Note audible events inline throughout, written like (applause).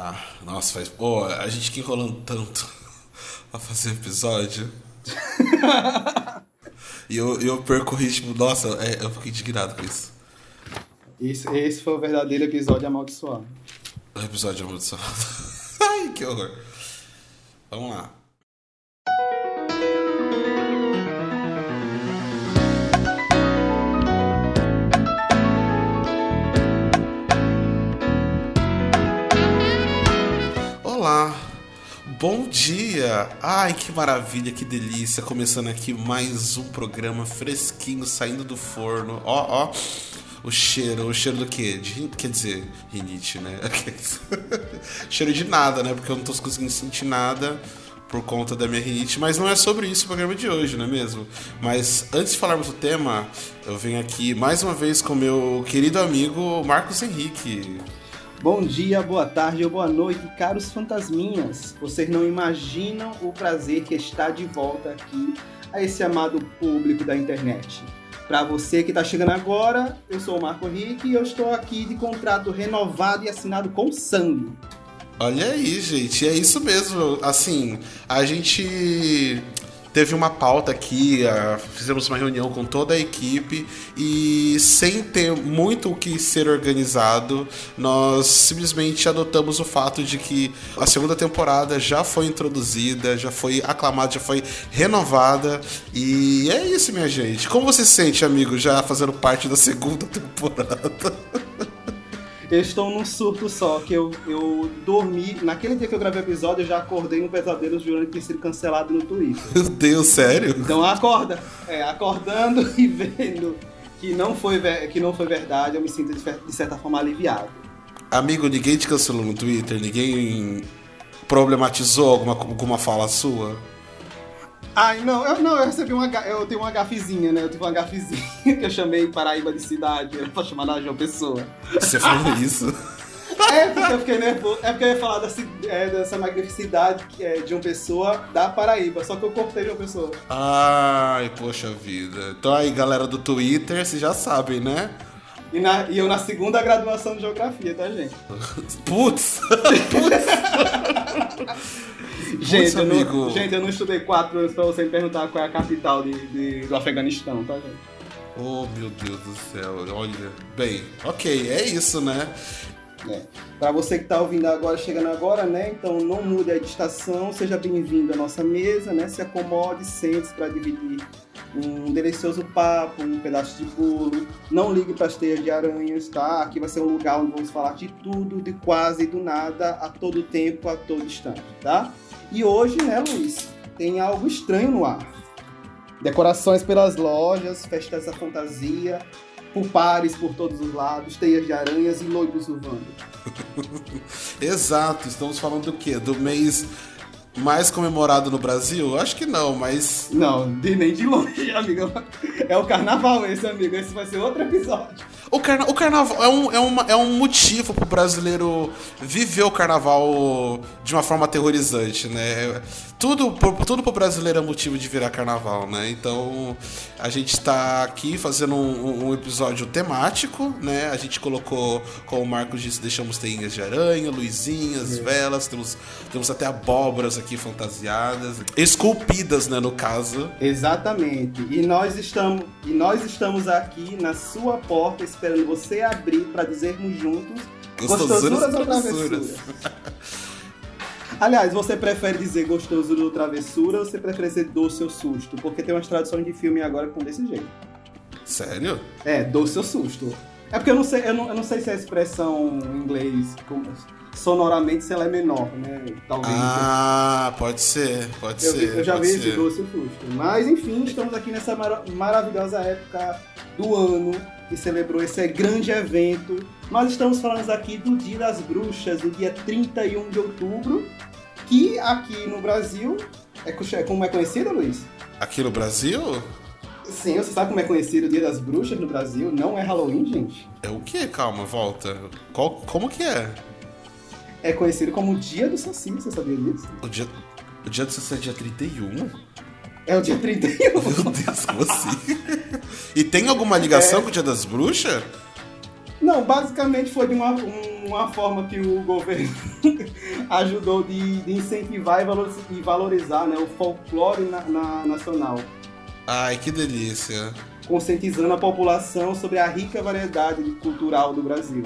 Tá. Nossa, faz. Pô, a gente que enrolando tanto (laughs) pra fazer episódio. (laughs) e eu, eu perco o ritmo. Nossa, é, eu fico indignado com isso. Esse, esse foi o verdadeiro episódio amaldiçoado. O episódio amaldiçoado. (laughs) Ai, que horror. Vamos lá. Bom dia! Ai, que maravilha, que delícia! Começando aqui mais um programa fresquinho, saindo do forno. Ó, ó, o cheiro, o cheiro do quê? De, quer dizer, rinite, né? (laughs) cheiro de nada, né? Porque eu não tô conseguindo sentir nada por conta da minha rinite, mas não é sobre isso o programa de hoje, não é mesmo? Mas antes de falarmos do tema, eu venho aqui mais uma vez com meu querido amigo Marcos Henrique. Bom dia, boa tarde ou boa noite, caros fantasminhas. Vocês não imaginam o prazer que está de volta aqui a esse amado público da internet. Para você que está chegando agora, eu sou o Marco Henrique e eu estou aqui de contrato renovado e assinado com sangue. Olha aí, gente, é isso mesmo. Assim, a gente teve uma pauta aqui, fizemos uma reunião com toda a equipe e sem ter muito o que ser organizado, nós simplesmente adotamos o fato de que a segunda temporada já foi introduzida, já foi aclamada, já foi renovada e é isso, minha gente. Como você se sente, amigo, já fazendo parte da segunda (laughs) temporada? Eu estou num surto só, que eu, eu dormi. Naquele dia que eu gravei o episódio, eu já acordei num pesadelo jurando que tinha sido cancelado no Twitter. Meu Deus, sério? Então acorda. É, acordando (laughs) e vendo que não foi, que não foi verdade, eu me sinto de certa forma aliviado. Amigo, ninguém te cancelou no Twitter? Ninguém problematizou alguma, alguma fala sua? Ai, não, eu, não, eu recebi uma. Eu tenho uma gafezinha, né? Eu tive uma gafezinha (laughs) que eu chamei Paraíba de cidade, era pra chamar da João Pessoa. Você falou (laughs) isso? É, porque eu fiquei nervoso. É porque eu ia falar dessa, é, dessa magnificidade que é de uma pessoa da Paraíba, só que eu cortei de uma pessoa. Ai, poxa vida. Então aí, galera do Twitter, vocês já sabem, né? E, na, e eu na segunda graduação de geografia, tá, gente? (laughs) Putz! Putz! Gente, eu não, gente, eu não estudei quatro anos pra você me perguntar qual é a capital de, de do Afeganistão, tá, gente? Oh, meu Deus do céu. Olha. Bem, ok, é isso, né? É. Para você que está ouvindo agora, chegando agora, né? Então não mude de estação, seja bem-vindo à nossa mesa, né? Se acomode, sente-se para dividir um delicioso papo, um pedaço de bolo. Não ligue para as teias de aranhas, tá? Aqui vai ser um lugar onde vamos falar de tudo, de quase, do nada, a todo tempo, a todo instante, tá? E hoje, né, Luiz, tem algo estranho no ar. Decorações pelas lojas, festas da fantasia, pulpares por todos os lados, teias de aranhas e loibos urbando. (laughs) Exato, estamos falando do quê? Do mês mais comemorado no Brasil? Acho que não, mas. Não, de, nem de longe, (laughs) amigo. É o carnaval esse, amigo. Esse vai ser outro episódio. O, carna o carnaval é um, é, uma, é um motivo pro brasileiro viver o carnaval de uma forma aterrorizante, né? Tudo, tudo pro brasileiro é motivo de virar carnaval, né? Então a gente está aqui fazendo um, um, episódio temático, né? A gente colocou, como o Marcos disse, deixamos teinhas de aranha, luzinhas, é. velas, temos, temos até abóboras aqui fantasiadas, esculpidas, né, no caso. Exatamente. E nós estamos, e nós estamos aqui na sua porta esperando você abrir para dizermos juntos gostosuras, gostosuras ou travessuras. (laughs) Aliás, você prefere dizer gostoso do travessura ou você prefere dizer doce ou susto? Porque tem umas traduções de filme agora com desse jeito. Sério? É, doce ou susto. É porque eu não sei, eu não, eu não sei se a expressão em inglês sonoramente se ela é menor, né? Talvez. Ah, pode ser, pode eu, ser. Eu já vejo doce susto. Mas enfim, estamos aqui nessa mar maravilhosa época do ano que celebrou esse grande evento. Nós estamos falando aqui do Dia das Bruxas, do dia 31 de outubro, que aqui no Brasil é como é conhecido, Luiz? Aqui no Brasil? Sim, você sabe como é conhecido o Dia das Bruxas no Brasil? Não é Halloween, gente? É o que? Calma, volta. Qual, como que é? É conhecido como o Dia do Saci, você sabia disso? O dia, o dia do Saci é dia 31? É o dia 31. Meu Deus, como assim? e tem alguma ligação é... com o Dia das Bruxas? Não, basicamente foi de uma, um uma forma que o governo (laughs) ajudou de, de incentivar e valorizar né, o folclore na, na, nacional. Ai, que delícia! Conscientizando a população sobre a rica variedade cultural do Brasil.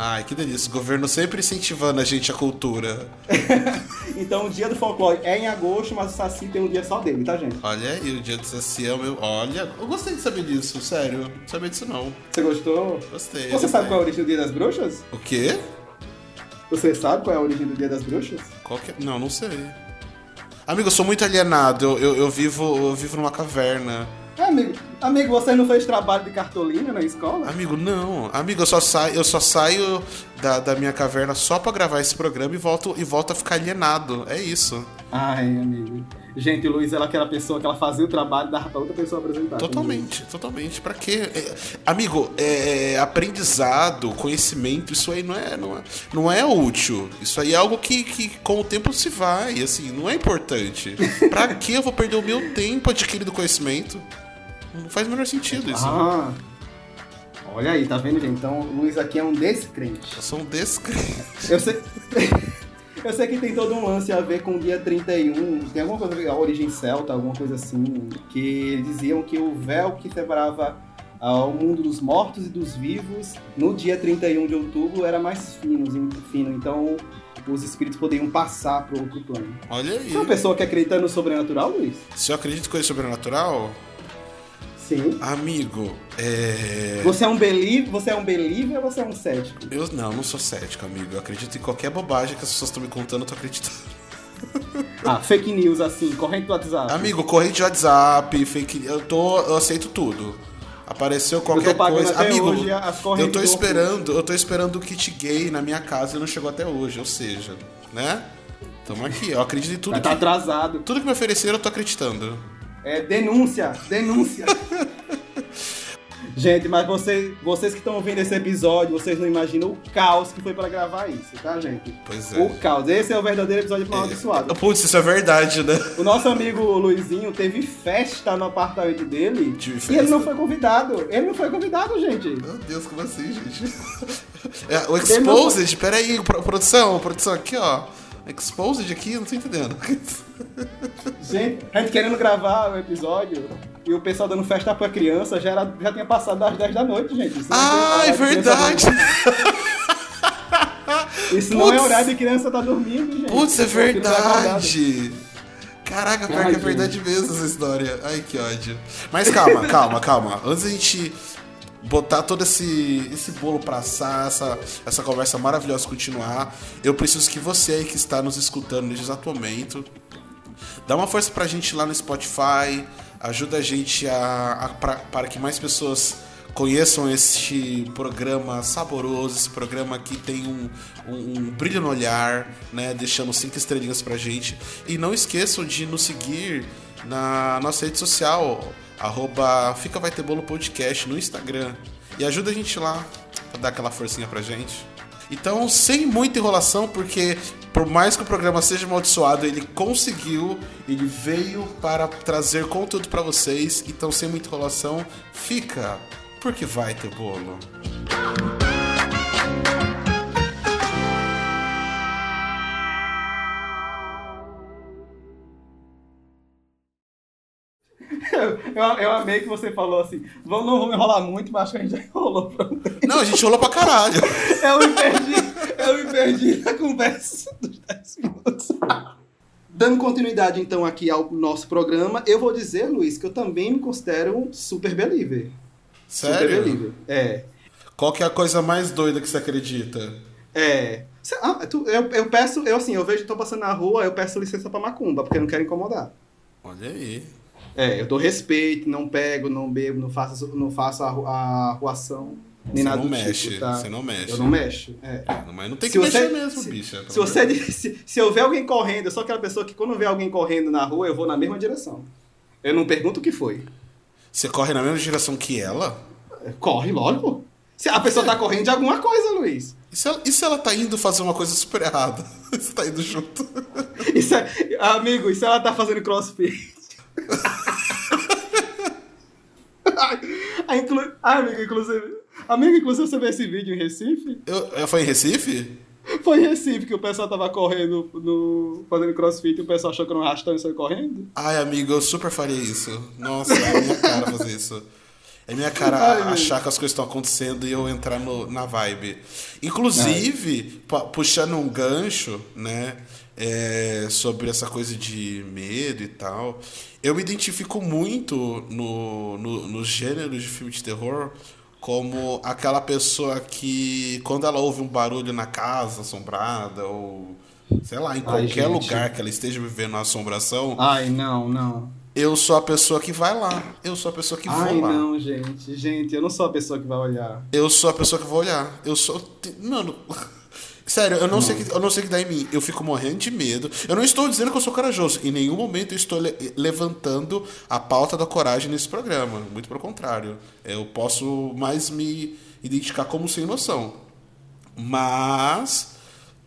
Ai, que delícia. O governo sempre incentivando a gente a cultura. (laughs) então o dia do folclore é em agosto, mas o Saci tem um dia só dele, tá, gente? Olha aí, o dia do Saci é o meu. Olha, eu gostei de saber disso, sério. Não sabia disso não. Você gostou? Gostei. Você gostei. sabe qual é a origem do dia das bruxas? O quê? Você sabe qual é a origem do dia das bruxas? Qual que é? Não, não sei. Amigo, eu sou muito alienado. Eu, eu, eu vivo, eu vivo numa caverna. É, amigo, amigo, você não fez trabalho de cartolina na escola? Amigo, não. Amigo, eu só saio, eu só saio da, da minha caverna só pra gravar esse programa e volto, e volto a ficar alienado. É isso. Ai, amigo. Gente, Luiz, ela é aquela pessoa que ela fazia o trabalho e dava pra outra pessoa apresentar. Totalmente, totalmente. Pra quê? É, amigo, é, aprendizado, conhecimento, isso aí não é, não é, não é útil. Isso aí é algo que, que com o tempo se vai, assim, não é importante. (laughs) pra que eu vou perder o meu tempo adquirindo conhecimento? Não faz o menor sentido isso. Ah. Olha aí, tá vendo, gente? Então o Luiz aqui é um descrente. Eu sou um descrente. Eu sei. (laughs) Eu sei que tem todo um lance a ver com o dia 31, tem alguma coisa, a origem celta, alguma coisa assim, que diziam que o véu que separava ah, o mundo dos mortos e dos vivos no dia 31 de outubro era mais fino, fino então os espíritos poderiam passar para outro plano. Olha aí. Você é uma pessoa que acredita no sobrenatural, Luiz? Se eu acredito em coisa sobrenatural, Sim. Amigo, é. Você é um believer, você é um believer ou você é um cético? Eu não, não sou cético, amigo. Eu acredito em qualquer bobagem que as pessoas estão me contando, eu tô acreditando. Ah, fake news assim, corrente do WhatsApp. Amigo, corrente de WhatsApp, fake eu tô. Eu aceito tudo. Apareceu qualquer coisa. Amigo, eu tô esperando, eu tô esperando o kit gay na minha casa e não chegou até hoje, ou seja, né? Tamo aqui, eu acredito em tudo. Tá atrasado. Tudo que me ofereceram, eu tô acreditando. É denúncia, denúncia. gente, mas você, vocês que estão ouvindo esse episódio, vocês não imaginam o caos que foi para gravar isso, tá, gente? Pois é. O caos. Esse é o verdadeiro episódio de Amaldiçoado. É. Putz, isso é verdade, né? O nosso amigo Luizinho teve festa no apartamento dele e ele não foi convidado. Ele não foi convidado, gente. Meu Deus, como assim, gente? (laughs) É, o Exposed, peraí, produção, produção, aqui, ó. Exposed aqui, não tô entendendo. Gente, a gente querendo gravar o episódio e o pessoal dando festa pra criança já, era, já tinha passado das 10 da noite, gente. Isso ah, é verdade! Isso não é horário de criança tá dormindo, gente. Putz, é verdade! Caraca, pior que é verdade mesmo essa história. Ai, que ódio. Mas calma, calma, calma. Antes a gente botar todo esse, esse bolo pra assar, essa, essa conversa maravilhosa continuar, eu preciso que você aí que está nos escutando nesse exato momento, dá uma força pra gente lá no Spotify, ajuda a gente a, a pra, para que mais pessoas conheçam este programa saboroso, esse programa que tem um, um, um, brilho no olhar, né? Deixando cinco estrelinhas pra gente. E não esqueçam de nos seguir na nossa rede social, arroba Fica Vai Ter Bolo Podcast no Instagram. E ajuda a gente lá a dar aquela forcinha pra gente. Então, sem muita enrolação, porque por mais que o programa seja amaldiçoado, ele conseguiu, ele veio para trazer conteúdo para vocês. Então, sem muita enrolação, fica, porque vai ter bolo. Eu, eu amei que você falou assim. Vamos, não vamos enrolar muito, mas acho que a gente já enrolou pronto. Não, a gente enrolou pra caralho. (laughs) Eu me perdi, eu me perdi na conversa dos 10 minutos. Dando continuidade então aqui ao nosso programa, eu vou dizer, Luiz, que eu também me considero um super believer. Sério? Super believer. É. Qual que é a coisa mais doida que você acredita? É. Ah, tu, eu, eu peço, eu assim, eu vejo, tô passando na rua, eu peço licença pra macumba, porque eu não quero incomodar. Olha aí. É, eu dou respeito, não pego, não bebo, não faço, não faço a, a arruação. Nem você nada não do mexe, tipo, tá? Você não mexe. Eu não mexo. É. Mas não tem que se mexer você, mesmo, se, bicha. Se, você, (laughs) se, se eu ver alguém correndo, eu sou aquela pessoa que quando vê alguém correndo na rua, eu vou na mesma direção. Eu não pergunto o que foi. Você corre na mesma direção que ela? Corre, lógico. Se a pessoa tá correndo de alguma coisa, Luiz. E se ela, e se ela tá indo fazer uma coisa super errada? (laughs) Você tá indo junto. Isso é, amigo, e se ela tá fazendo crossfit? Ah, inclu... ah, amigo, inclusive. Amigo, inclusive você viu esse vídeo em Recife? Eu, eu foi em Recife? Foi em Recife que o pessoal tava correndo, no, fazendo crossfit e o pessoal achou que era um arrastão e saiu correndo? Ai, amigo, eu super faria isso. Nossa, é minha cara fazer isso. É minha cara Ai, achar que as coisas estão acontecendo e eu entrar no, na vibe. Inclusive, puxando um gancho, né? É, sobre essa coisa de medo e tal. Eu me identifico muito no, no, no gênero de filme de terror como aquela pessoa que, quando ela ouve um barulho na casa assombrada, ou sei lá, em qualquer Ai, lugar que ela esteja vivendo uma assombração. Ai, não, não. Eu sou a pessoa que vai lá. Eu sou a pessoa que Ai, vou lá. não, gente. Gente, eu não sou a pessoa que vai olhar. Eu sou a pessoa que vou olhar. Eu sou. Mano. Sério, eu não, Sei que, eu não sei que dá em mim. Eu fico morrendo de medo. Eu não estou dizendo que eu sou corajoso. Em nenhum momento eu estou le levantando a pauta da coragem nesse programa. Muito pelo contrário. Eu posso mais me identificar como sem noção. Mas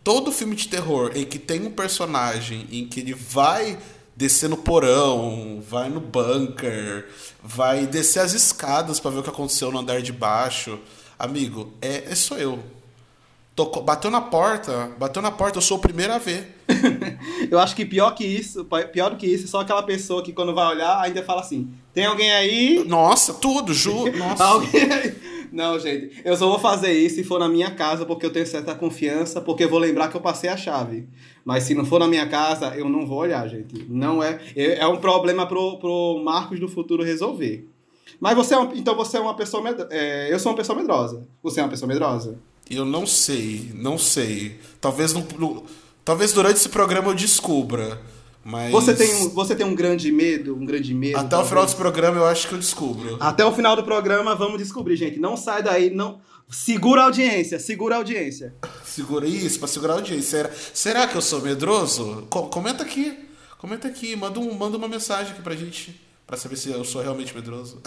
todo filme de terror em que tem um personagem em que ele vai descer no porão, vai no bunker, vai descer as escadas para ver o que aconteceu no andar de baixo. Amigo, é, é sou eu. Tocou, bateu na porta, bateu na porta, eu sou o primeiro a ver. (laughs) eu acho que pior que isso, pior do que isso, é só aquela pessoa que quando vai olhar ainda fala assim: tem alguém aí? Nossa, tudo, ju. (laughs) Nossa. alguém aí? Não, gente, eu só vou fazer isso se for na minha casa, porque eu tenho certa confiança, porque eu vou lembrar que eu passei a chave. Mas se não for na minha casa, eu não vou olhar, gente. Não é. É um problema pro, pro Marcos do futuro resolver. Mas você é um, então você é uma pessoa med... é, eu sou uma pessoa medrosa. Você é uma pessoa medrosa? Eu não sei, não sei. Talvez no, no, talvez durante esse programa eu descubra. Mas... Você tem, um, você tem um grande medo, um grande medo. Até talvez. o final desse programa eu acho que eu descubro. Até o final do programa vamos descobrir, gente. Não sai daí, não. Segura a audiência, segura a audiência. Segura isso, pra segurar a audiência. Será, será que eu sou medroso? Co comenta aqui. Comenta aqui, manda, um, manda uma mensagem aqui pra gente. Pra saber se eu sou realmente medroso.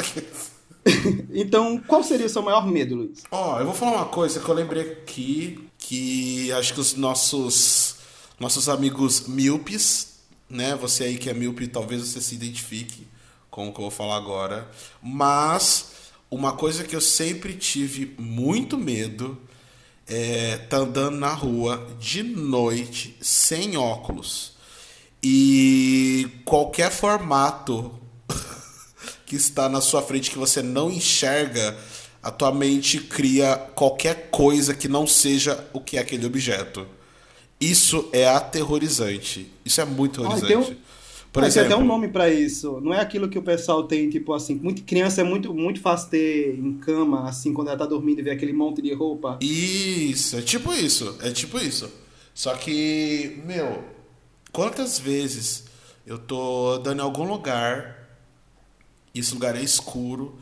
(laughs) então, qual seria o seu maior medo, Luiz? Ó, oh, eu vou falar uma coisa que eu lembrei aqui, que acho que os nossos, nossos amigos míopes, né? Você aí que é míope, talvez você se identifique com o que eu vou falar agora. Mas uma coisa que eu sempre tive muito medo é tá andando na rua de noite sem óculos. E qualquer formato que está na sua frente que você não enxerga, a tua mente cria qualquer coisa que não seja o que é aquele objeto. Isso é aterrorizante. Isso é muito aterrorizante. Ah, tem, um, Por ah, exemplo, tem até um nome para isso. Não é aquilo que o pessoal tem, tipo assim, muito criança é muito, muito fácil ter em cama, assim, quando ela tá dormindo e vê aquele monte de roupa. Isso, é tipo isso. É tipo isso. Só que, meu, quantas vezes eu tô andando em algum lugar esse lugar é escuro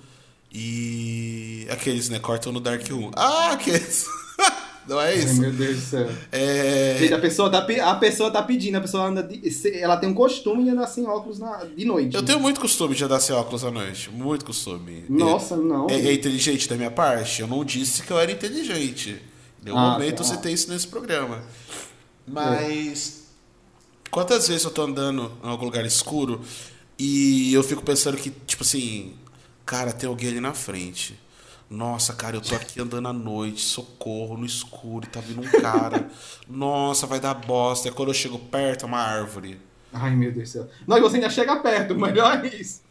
e aqueles, né, cortam no Dark Room. Ah, aqueles. (laughs) Não é isso? Ai, meu Deus do céu. É... Gente, a pessoa, tá, a pessoa tá pedindo, a pessoa anda. De, ela tem um costume de andar sem óculos na, de noite. Eu tenho muito costume de andar sem óculos à noite. Muito costume. Nossa, é, não. É, é, inteligente da minha parte? Eu não disse que eu era inteligente. Em nenhum ah, momento tá. eu citei isso nesse programa. Mas. É. Quantas vezes eu tô andando em algum lugar escuro e eu fico pensando que, tipo assim, cara, tem alguém ali na frente. Nossa, cara, eu tô aqui andando à noite, socorro, no escuro, e tá vindo um cara. (laughs) Nossa, vai dar bosta. E quando eu chego perto, é uma árvore. Ai, meu Deus do céu. Não, e você ainda chega perto, melhor é isso.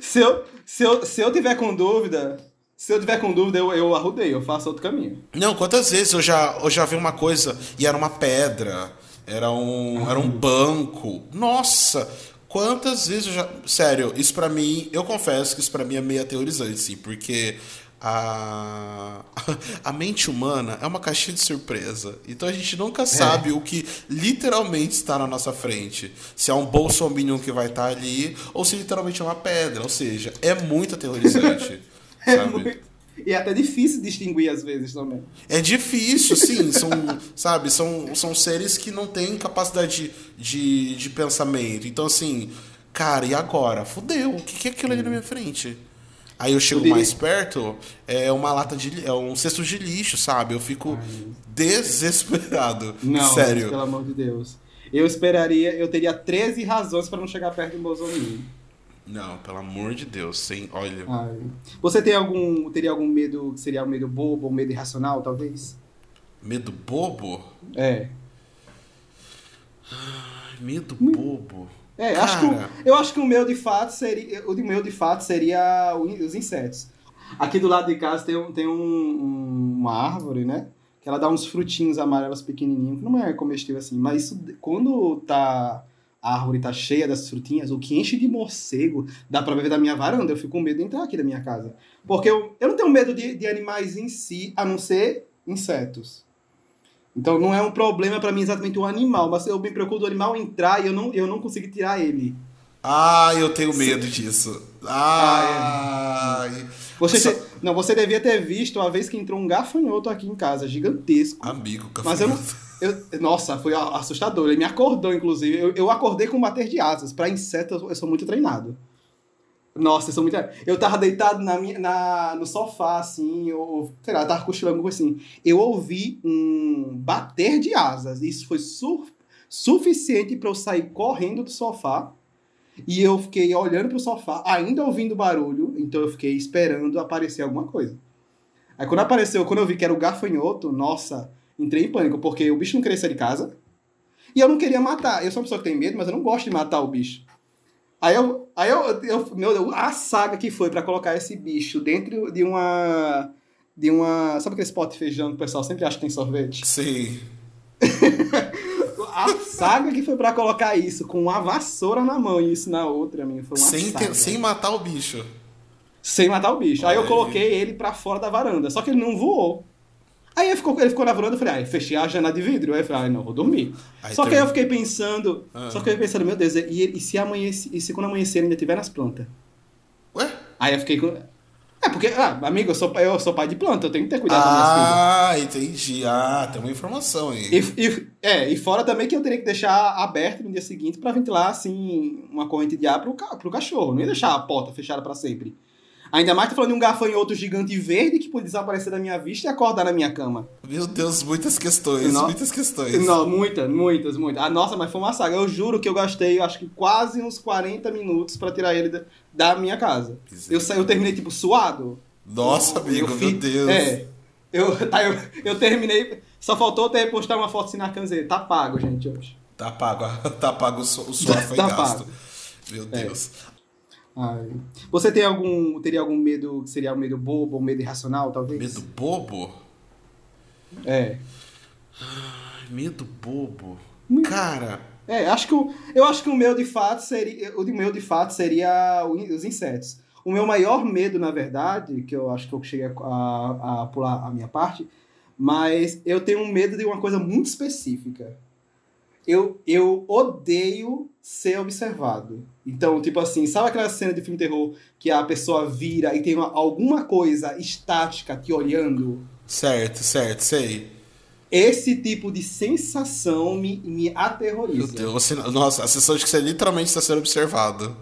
Se eu, se, eu, se eu tiver com dúvida, se eu tiver com dúvida, eu, eu arrudei, eu faço outro caminho. Não, quantas vezes eu já, eu já vi uma coisa e era uma pedra, era um, era um banco. Nossa, Quantas vezes eu já. Sério, isso para mim, eu confesso que isso para mim é meio aterrorizante, sim, porque a, (laughs) a mente humana é uma caixinha de surpresa. Então a gente nunca é. sabe o que literalmente está na nossa frente. Se é um bolsominion que vai estar ali, ou se literalmente é uma pedra. Ou seja, é muito aterrorizante. (laughs) é sabe? Muito... E é até difícil distinguir às vezes também. É difícil, sim. São, sabe, são, são seres que não têm capacidade de, de, de pensamento. Então, assim, cara, e agora? Fudeu, o que, que é aquilo ali na minha frente? Aí eu chego mais perto, é uma lata de. É um cesto de lixo, sabe? Eu fico Ai. desesperado. (laughs) Não, sério. pelo amor de Deus. Eu esperaria, eu teria 13 razões para não chegar perto do Bolsonaro. Não, pelo amor de Deus, sem. Olha. Ai. Você tem algum, teria algum medo que seria um medo bobo, um medo irracional, talvez? Medo bobo? É. Ai, medo bobo. É, acho que eu acho que o meu de fato seria. O de meu de fato seria os insetos. Aqui do lado de casa tem, um- tem um- uma árvore, né? Que ela dá uns frutinhos amarelos pequenininhos, que não é comestível assim, mas isso, quando tá. A árvore tá cheia dessas frutinhas, o que enche de morcego, dá pra ver da minha varanda. Eu fico com medo de entrar aqui da minha casa. Porque eu, eu não tenho medo de, de animais em si, a não ser insetos. Então não é um problema pra mim exatamente o animal, mas eu me preocupo do animal entrar e eu não, eu não consigo tirar ele. Ah, eu tenho medo disso. Ai. Você Só- te- Não, você devia ter visto a vez que entrou um gafanhoto aqui em casa, gigantesco. Amigo, Mas eu não. eu- nossa, foi assustador. Ele me acordou, inclusive. Eu, eu acordei com bater de asas. Pra inseto, eu, eu sou muito treinado. Nossa, eu sou muito. Eu tava deitado na minha, na, no sofá, assim, eu, sei lá, tava cochilando assim. Eu ouvi um bater de asas. Isso foi su- suficiente pra eu sair correndo do sofá. E eu fiquei olhando pro sofá, ainda ouvindo barulho. Então eu fiquei esperando aparecer alguma coisa. Aí quando apareceu, quando eu vi que era o gafanhoto, nossa, entrei em pânico, porque o bicho não queria sair de casa. E eu não queria matar. Eu sou uma pessoa que tem medo, mas eu não gosto de matar o bicho. Aí eu. Aí eu, eu meu Deus, a saga que foi pra colocar esse bicho dentro de uma. De uma. Sabe aquele pote de feijão que o pessoal sempre acha que tem sorvete? Sim. (laughs) Saga que foi pra colocar isso com uma vassoura na mão e isso na outra, amigo. Foi uma Sem, saga. ter- sem matar o bicho. Sem matar o bicho. Aí eu Olha coloquei ele pra fora da varanda, só que ele não voou. Aí ele ficou, ele ficou na varanda, eu falei, ai, fechei a janela de vidro. Aí eu falei, ai, não, vou dormir. Aí só que tem- aí eu fiquei pensando, Ah. só que eu fiquei pensando, meu Deus, e, e se amanhece, e se quando amanhecer ele ainda tiver nas plantas? Ué? Aí eu fiquei com. É, porque, ah, amigo, eu sou, eu sou pai de planta, eu tenho que ter cuidado das minhas filhas. Ah, entendi. Ah, tem uma informação aí. E, e- é, e fora também que eu teria que deixar aberto no dia seguinte pra ventilar, assim, uma corrente de ar pro, pro cachorro. Não ia deixar a porta fechada pra sempre. Ainda mais tô falando de um gafanhoto gigante verde que pode desaparecer da minha vista e acordar na minha cama. Meu Deus, muitas questões, Não. muitas questões. Não, muitas, muitas, muitas. Ah, nossa, mas foi uma saga. Eu juro que eu gastei, acho que quase uns 40 minutos pra tirar ele da, da minha casa. Eu, eu terminei, tipo, suado. Nossa, Eu- amigo, eu meu Deus. É. Eu, (laughs) tá, eu, eu terminei. Só faltou ter postar uma foto assim na camiseta. Tá pago, gente, hoje. Tá pago, (laughs) tá pago o su- o suor (laughs) foi Tá gasto. pago. Meu É. Ai. Você tem algum. Teria algum medo que seria um medo bobo, um medo irracional, talvez? Medo bobo? É. Ai, medo bobo. Hum. Cara, É, acho que o, eu acho que o meu de fato seria. O meu de fato seria os insetos. O meu maior medo, na verdade, que eu acho que eu cheguei a- a pular a minha parte, mas eu tenho um medo de uma coisa muito específica. Eu, eu odeio ser observado. Então, tipo assim, sabe aquela cena de filme terror que a pessoa vira e tem uma- alguma coisa estática te olhando? certo, certo, sei. Esse tipo de sensação me, me aterroriza. Meu Deus, você, nossa, a sensação de que você literalmente está sendo observado.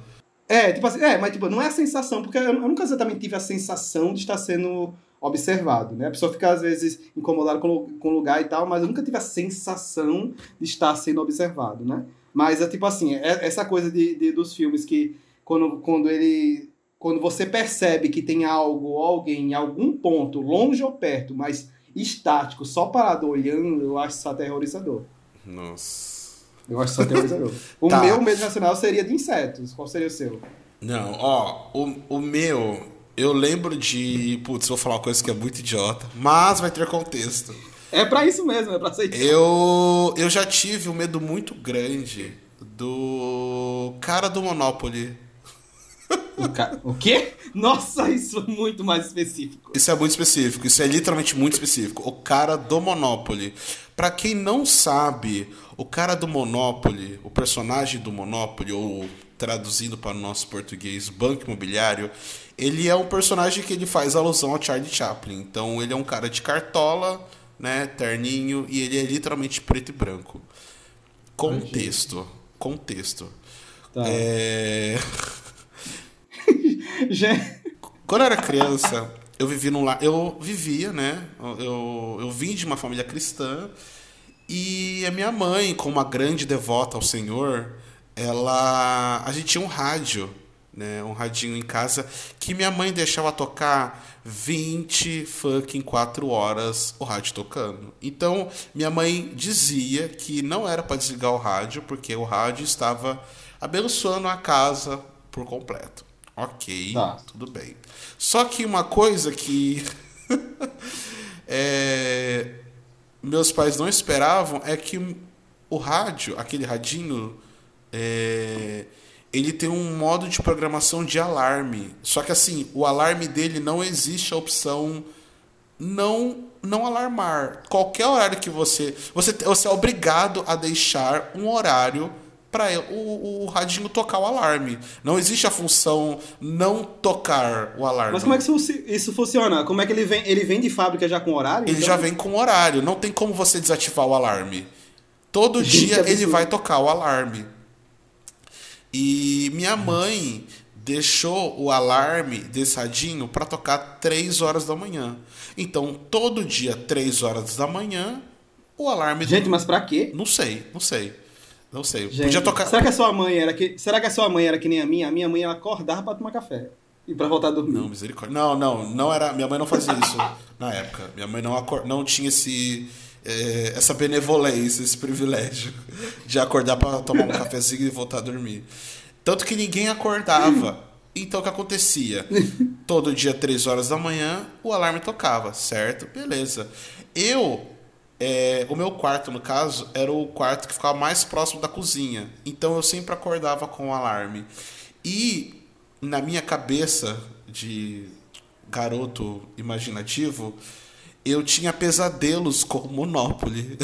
É, tipo assim, é, mas tipo, não é a sensação, porque eu, eu nunca exatamente tive a sensação de estar sendo observado, né? A pessoa fica, às vezes, incomodada com, com o lugar e tal, mas eu nunca tive a sensação de estar sendo observado, né? Mas é tipo assim, é, essa coisa de, de- dos filmes que quando, quando ele. Quando você percebe que tem algo ou alguém em algum ponto, longe ou perto, mas estático, só parado olhando, eu acho isso aterrorizador. Nossa. Eu acho isso aterrorizador. (laughs) O Tá. meu medo nacional seria de insetos. Qual seria o seu? Não, ó, o, o meu, eu lembro de. Putz, vou falar uma coisa que é muito idiota, mas vai ter contexto. É pra isso mesmo, é pra ser Eu, eu já tive um medo muito grande do cara do Monopoly. O, ca... o quê? Nossa, isso é muito mais específico. Isso é muito específico, isso é literalmente muito específico. O cara do Monopoly. Pra quem não sabe, o cara do Monopoly, o personagem do Monopoly, ou traduzindo para o nosso português, Banco Imobiliário, ele é um personagem que ele faz alusão ao Charlie Chaplin. Então ele é um cara de cartola, né, terninho, e ele é literalmente preto e branco. Contexto. Contexto. Tá. É... (laughs) Quando eu era criança, eu vivi num lar. Eu vivia, né? Eu, eu vim de uma família cristã. E a minha mãe, como uma grande devota ao Senhor, ela. A gente tinha um rádio né, um radinho em casa que minha mãe deixava tocar 20 fucking 4 horas o rádio tocando. Então, minha mãe dizia que não era para desligar o rádio porque o rádio estava abençoando a casa por completo. OK, tá. tudo bem. Só que uma coisa que (laughs) é, meus pais não esperavam é que o rádio, aquele radinho é, ele tem um modo de programação de alarme. Só que assim, o alarme dele não existe a opção não não alarmar. Qualquer horário que você você você é obrigado a deixar um horário para o, o radinho tocar o alarme. Não existe a função não tocar o alarme. Mas como é que isso, funciona? Como é que ele vem? Ele vem de fábrica já com horário? Ele então? já vem com horário. Não tem como você desativar o alarme. Todo Gente, dia ele vai tocar o alarme. E minha mãe deixou o alarme desse radinho para tocar 3 horas da manhã. Então, todo dia, 3 horas da manhã, o alarme. Gente, do... mas para quê? Não sei, não sei. Não sei. Gente, Podia tocar. Será que a sua mãe era que. Será que a sua mãe era que nem a minha? A minha mãe ela acordava para tomar café. E pra voltar a dormir. Não, misericórdia. Não, não, não era. Minha mãe não fazia isso (laughs) na época. Minha mãe não, acor... não tinha esse é, essa benevolência, esse privilégio de acordar para tomar um cafezinho e voltar a dormir. Tanto que ninguém acordava. Então o que acontecia? Todo dia, três horas da manhã, o alarme tocava, certo? Beleza. Eu, é, o meu quarto, no caso, era o quarto que ficava mais próximo da cozinha. Então eu sempre acordava com o alarme. E na minha cabeça de garoto imaginativo, eu tinha pesadelos com o Monopoly.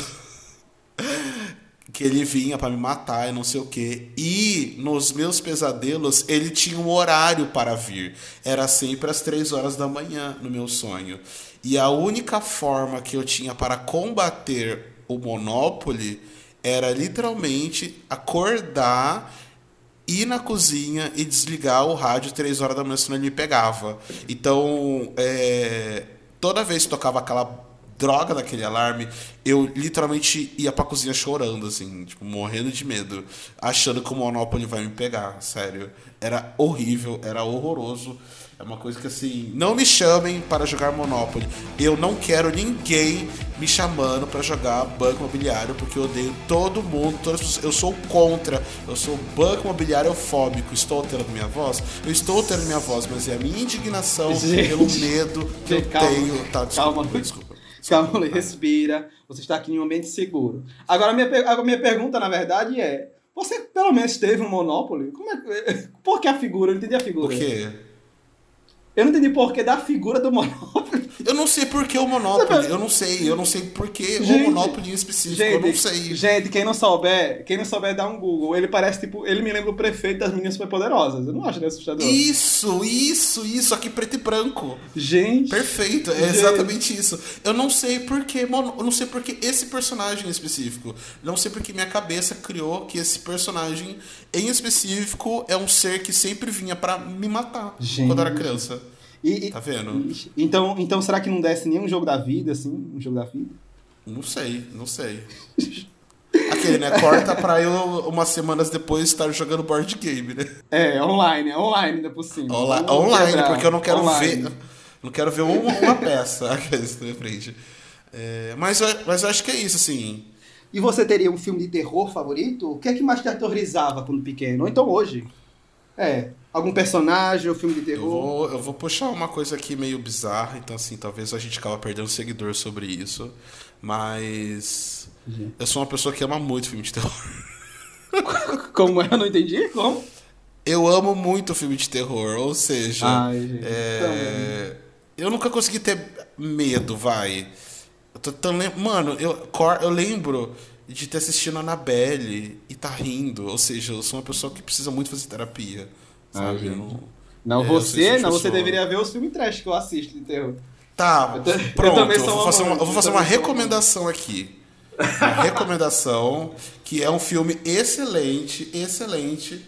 (laughs) que ele vinha para me matar e não sei o que. E nos meus pesadelos ele tinha um horário para vir. Era sempre às três horas da manhã no meu sonho. E a única forma que eu tinha para combater o Monopoly era literalmente acordar, ir na cozinha e desligar o rádio três horas da manhã, senão ele me pegava. Então, é, toda vez que tocava aquela droga daquele alarme, eu literalmente ia pra cozinha chorando, assim, tipo, morrendo de medo, achando que o Monopoly vai me pegar, sério. Era horrível, era horroroso. É uma coisa que assim, não me chamem para jogar Monopoly. Eu não quero ninguém me chamando para jogar banco imobiliário, porque eu odeio todo mundo, todas pessoas. Eu sou contra, eu sou banco imobiliário fóbico. Estou alterando minha voz? Eu estou alterando minha voz, mas é a minha indignação Gente, pelo medo que eu calma, tenho. Tá, desculpa, calma, desculpa. Calma, respira. Você está aqui em um ambiente seguro. Agora, a minha, a minha pergunta, na verdade, é: você pelo menos teve um Monopoly? Como é, (laughs) por que a figura? Eu entendi a figura. Por quê? Eu não entendi porquê da figura do (laughs) Monopoly. Eu não sei por que o Monopoly. Eu não sei. Eu não sei por que o Monopoly em específico. Gente, eu não sei. Gente, quem não souber, quem não souber, dá um Google. Ele parece tipo. Ele me lembra o prefeito das meninas superpoderosas. Eu não acho ele assustador. Isso, isso, isso. Aqui preto e branco. Gente. Perfeito. É exatamente isso. Eu não sei por que. Eu não sei por que esse personagem em específico. Não sei porque minha cabeça criou que esse personagem em específico é um ser que sempre vinha para me matar Gente. quando eu era criança. E, tá vendo? E, então, então, será que não desce nenhum jogo da vida, assim? Um jogo da vida? Não sei, não sei. (laughs) Aquele, né? Corta pra eu, umas semanas depois, estar jogando board game, né? É, online, é online ainda por cima. Onla online, quebrar. porque eu não quero online. ver. Não quero ver uma, uma peça (laughs) aqueles na frente. É, mas, mas eu acho que é isso, assim. E você teria um filme de terror favorito? O que é que mais te aterrorizava quando pequeno? Ou então hoje? É, algum personagem ou filme de terror? Eu vou, eu vou puxar uma coisa aqui meio bizarra, então assim, talvez a gente acabe perdendo seguidor sobre isso, mas uhum. eu sou uma pessoa que ama muito filme de terror. (laughs) Como é? Eu não entendi? Como? Eu amo muito filme de terror, ou seja, Ai, é... eu nunca consegui ter medo, vai. Eu tô tão Mano, eu, eu lembro de ter assistido a Annabelle e tá rindo. Ou seja, eu sou uma pessoa que precisa muito fazer terapia. Sabe? Ah, não, não é, você, não, você deveria ver os filmes trash que eu assisto de terror. Tá, eu pronto. Eu, eu, vou fazer uma, eu vou fazer uma recomendação aqui. Uma (laughs) recomendação que é um filme excelente, excelente.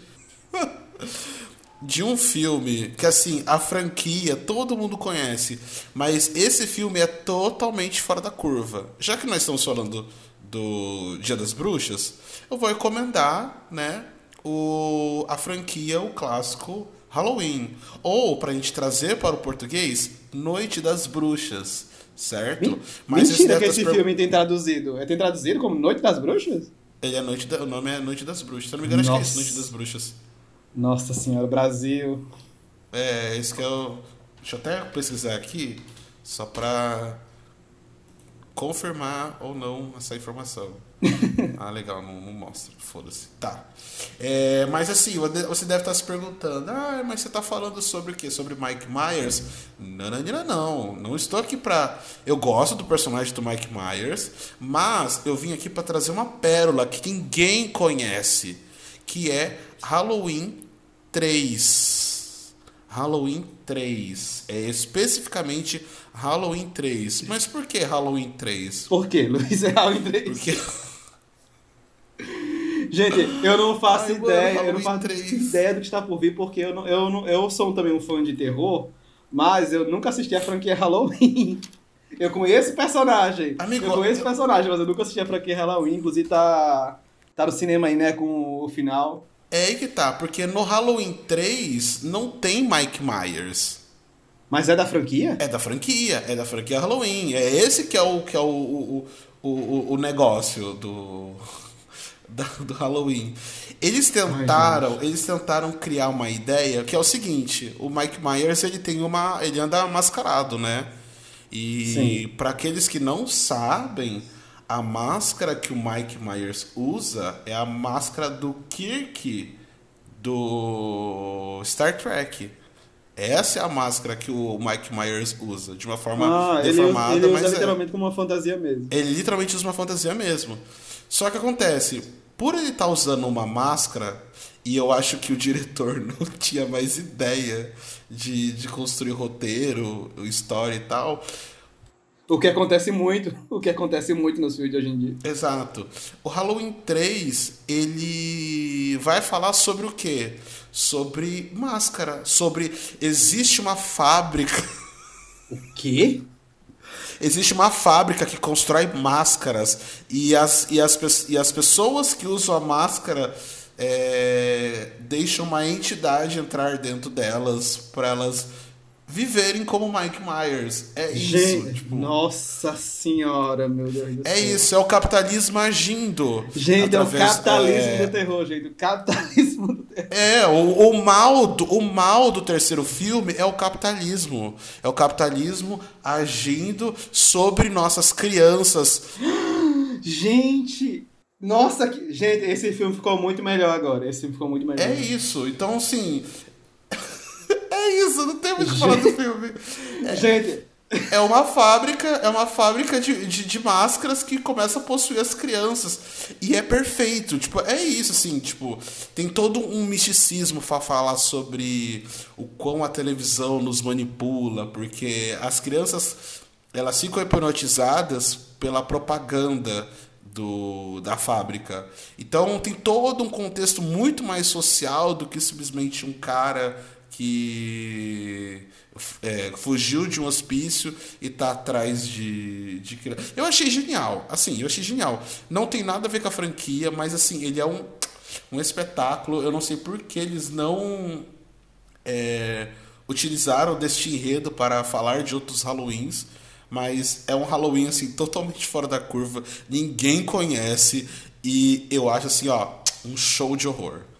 de um filme que assim, a franquia todo mundo conhece, mas esse filme é totalmente fora da curva. Já que nós estamos falando do Dia das Bruxas, eu vou recomendar, né, o, a franquia, o clássico Halloween. Ou, pra gente trazer para o português, Noite das Bruxas. Certo? Mas Mentira que esse per... filme tem traduzido. É tem traduzido como Noite das Bruxas? Ele é Noite da... O nome é Noite das Bruxas. Se eu não me engano, Nossa. acho que é isso, Noite das Bruxas. Nossa senhora, Brasil. É, esse que é o. Deixa eu até pesquisar aqui, só pra confirmar ou não essa informação. (laughs) ah, legal, não, não mostra. Foda-se. Tá. É, mas assim, você deve estar se perguntando: ah, mas você está falando sobre o quê? Sobre Mike Myers? Não, não, não, não. Não estou aqui pra. Eu gosto do personagem do Mike Myers, mas eu vim aqui para trazer uma pérola que ninguém conhece, que é Halloween 3. Halloween 3. É especificamente Halloween 3. Mas por que Halloween 3? Por que, Luiz? É Halloween 3? Porque. Gente, eu não faço Ai, ideia, mano, eu não faço 3. ideia do que está por vir, porque eu, não, eu, não, eu sou também um fã de terror, mas eu nunca assisti a franquia Halloween. Eu conheço o personagem. Amigo, eu conheço o personagem, mas eu nunca assisti a franquia Halloween. Inclusive tá, tá no cinema aí, né, com o final. É aí que tá, porque no Halloween 3 não tem Mike Myers. Mas é da franquia? É da franquia, é da franquia Halloween. É esse que é o, que é o, o, o, o negócio do, (laughs) do Halloween. Eles tentaram, Ai, eles tentaram criar uma ideia que é o seguinte: o Mike Myers ele tem uma, ele anda mascarado, né? E para aqueles que não sabem, a máscara que o Mike Myers usa é a máscara do Kirk do Star Trek. Essa é a máscara que o Mike Myers usa, de uma forma ah, deformada. Ele usa, ele usa literalmente é. como uma fantasia mesmo. Ele literalmente usa uma fantasia mesmo. Só que acontece, por ele estar tá usando uma máscara, e eu acho que o diretor (laughs) não tinha mais ideia de, de construir roteiro, história e tal, o que acontece muito, o que acontece muito nos filmes de hoje em dia. Exato. O Halloween 3, ele vai falar sobre o quê? Sobre máscara, sobre existe uma fábrica. O quê? Existe uma fábrica que constrói máscaras e as, e as, e as pessoas que usam a máscara é, deixam uma entidade entrar dentro delas para elas viverem como Mike Myers. É Gente, isso. Tipo, nossa senhora, meu Deus do é céu. É isso, é o capitalismo agindo. Gente, através, é o capitalismo é... do terror, gente. O capitalismo do terror. É, o, o, mal do, o mal do terceiro filme é o capitalismo. É o capitalismo agindo sobre nossas crianças. Gente, nossa, que... gente, esse filme ficou muito melhor agora. Esse filme ficou muito melhor. É isso. Então, assim, é isso, não tem muito o que falar do filme. (laughs) Gente. É uma fábrica, é uma fábrica de, de, de, máscaras que começa a possuir as crianças. E é perfeito. Tipo, é isso, assim, tipo, tem todo um misticismo para falar sobre o quão a televisão nos manipula, porque as crianças elas ficam hipnotizadas pela propaganda do, da fábrica. Então tem todo um contexto muito mais social do que simplesmente um cara que é, fugiu de um hospício e tá atrás de, de. Eu achei genial. Assim, eu achei genial. Não tem nada a ver com a franquia, mas assim, ele é um, um espetáculo. Eu não sei por que eles não é, utilizaram deste enredo para falar de outros Halloweens. Mas é um Halloween assim, totalmente fora da curva. Ninguém conhece. E eu acho assim, ó, um show de horror.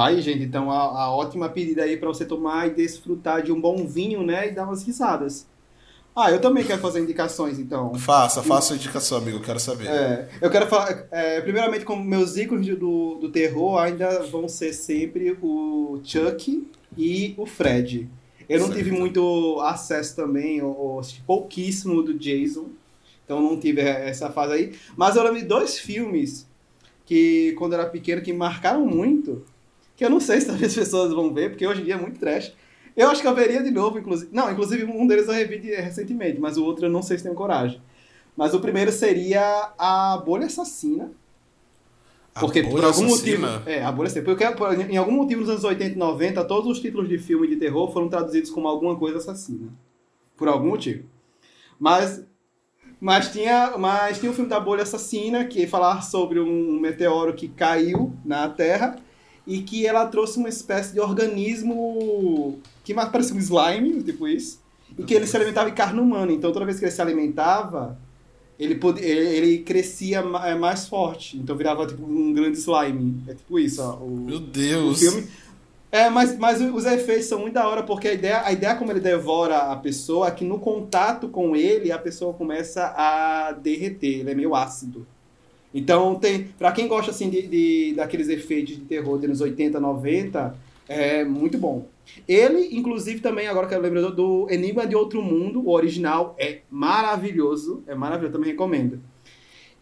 Tá aí, gente. Então, a, a ótima pedida aí para você tomar e desfrutar de um bom vinho, né? E dar umas risadas. Ah, eu também quero fazer indicações, então. Faça, faça a indicação, amigo, eu quero saber. É, eu quero falar, é, primeiramente, como meus ícones do, do terror ainda vão ser sempre o Chuck e o Fred. Eu não certo. tive muito acesso também, ou, ou pouquíssimo do Jason, então não tive essa fase aí. Mas eu lembro de dois filmes que, quando eu era pequeno, que marcaram muito que eu não sei se as pessoas vão ver, porque hoje em dia é muito trash. Eu acho que eu veria de novo, inclusive. Não, inclusive um deles eu revi recentemente, mas o outro eu não sei se tenho coragem. Mas o primeiro seria a Bolha Assassina. A porque por algum motivo. É, a Bolha Assassina. Porque em algum motivo nos anos 80 e 90, todos os títulos de filme de terror foram traduzidos como alguma coisa assassina. Por algum motivo. Mas. Mas tinha, mas tinha o filme da Bolha Assassina, que falava sobre um meteoro que caiu na Terra e que ela trouxe uma espécie de organismo que mais parecia um slime, tipo isso, e que ele se alimentava de carne humana. Então toda vez que ele se alimentava, ele, podia, ele crescia é, mais forte. Então virava tipo um grande slime. É tipo isso, ó. O, Meu Deus! O filme. É, mas, mas os efeitos são muito da hora, porque a ideia, a ideia como ele devora a pessoa é que no contato com ele, a pessoa começa a derreter, ele é meio ácido. Então, tem para quem gosta assim de, de, daqueles efeitos de terror dos anos 80, 90, é muito bom. Ele, inclusive, também, agora que eu lembro do Enigma de Outro Mundo, o original é maravilhoso, é maravilhoso, também recomendo.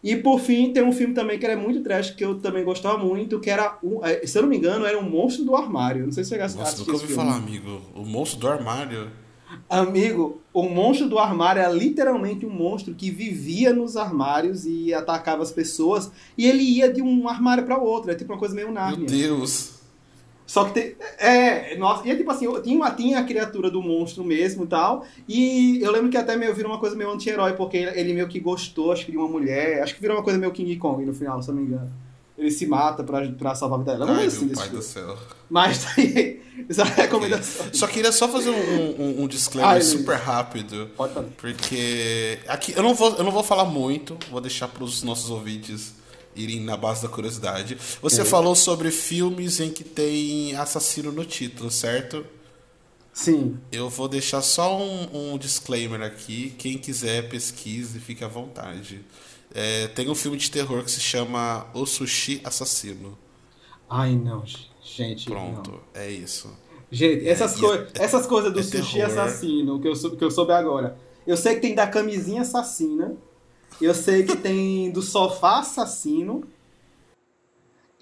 E por fim, tem um filme também que era muito trash, que eu também gostava muito, que era, um, é, se eu não me engano, era um monstro do armário. Não sei se você Nossa, nunca ouvi falar, amigo. O monstro do armário. Amigo, o monstro do armário é literalmente um monstro que vivia nos armários e atacava as pessoas. E ele ia de um armário para outro. É tipo uma coisa meio Nárnia. Meu Deus. Só que tem. É, nossa, e é tipo assim, tinha, tinha a criatura do monstro mesmo e tal. E eu lembro que até meio virou uma coisa meio anti-herói, porque ele meio que gostou, acho que de uma mulher. Acho que virou uma coisa meio King Kong no final, se eu não me engano. Ele se mata pra, pra salvar a vida dela. Ai, assim meu pai do céu. Mas tá aí. (laughs) Essa é recomendação. Só queria só fazer um, um, um disclaimer Ai, super rápido. Pode fazer. Porque. Aqui, eu não vou, eu não vou falar muito, vou deixar pros nossos ouvintes irem na base da curiosidade. Você falou sobre filmes em que tem assassino no título, certo? Sim. Eu vou deixar só um, um disclaimer aqui. Quem quiser, pesquise, fique à vontade. É, tem um filme de terror que se chama O Sushi Assassino. Ai, não, gente. Pronto, não. é isso. Gente, essas, é, coi é, essas coisas do é sushi terror. assassino que eu, que eu soube agora. Eu sei que tem da camisinha assassina. Eu sei que tem do sofá assassino.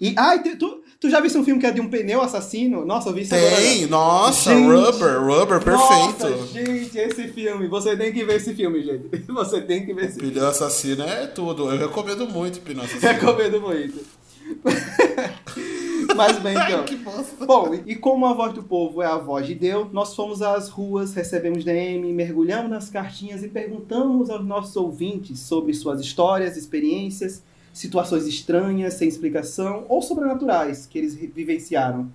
E. Ai, tu, tu já viu um filme que é de um pneu assassino? Nossa, eu vi isso tem, agora. Tem, nossa, gente, Rubber, Rubber, perfeito. Nossa, gente, esse filme. Você tem que ver esse filme, gente. (laughs) Você tem que ver esse filme. Pneu assassino é tudo. Eu recomendo muito Pneu (laughs) assassino. Recomendo muito. (laughs) Mas bem, então. que bosta. Bom, e como a voz do povo é a voz de Deus, nós fomos às ruas, recebemos DM, mergulhamos nas cartinhas e perguntamos aos nossos ouvintes sobre suas histórias, experiências, situações estranhas, sem explicação ou sobrenaturais que eles vivenciaram.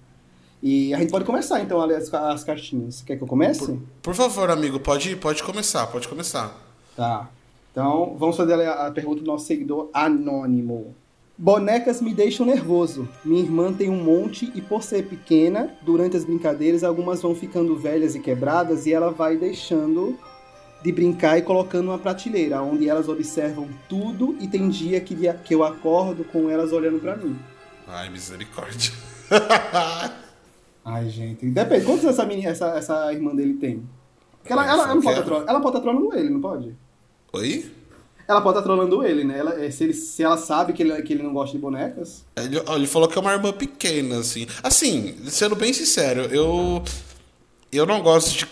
E a gente pode começar então a ler as, as cartinhas. Quer que eu comece? Por, por, favor, amigo, pode, pode começar, pode começar. Tá. Então, vamos fazer a, a pergunta do nosso seguidor anônimo. Bonecas me deixam nervoso. Minha irmã tem um monte e por ser pequena, durante as brincadeiras algumas vão ficando velhas e quebradas e ela vai deixando de brincar e colocando uma prateleira, onde elas observam tudo e tem dia que, que eu acordo com elas olhando para mim. Ai, misericórdia. Ai, gente. Depende. Quantos essa, menina, essa, essa irmã dele tem? Porque ela, ela, ela, não pode estar ela pode estar trolando ele, não pode? Oi? Ela pode estar trolando ele, né? Ela, se, ele, se ela sabe que ele, que ele não gosta de bonecas. Ele, ele falou que é uma irmã pequena, assim. Assim, sendo bem sincero, eu. Eu não gosto de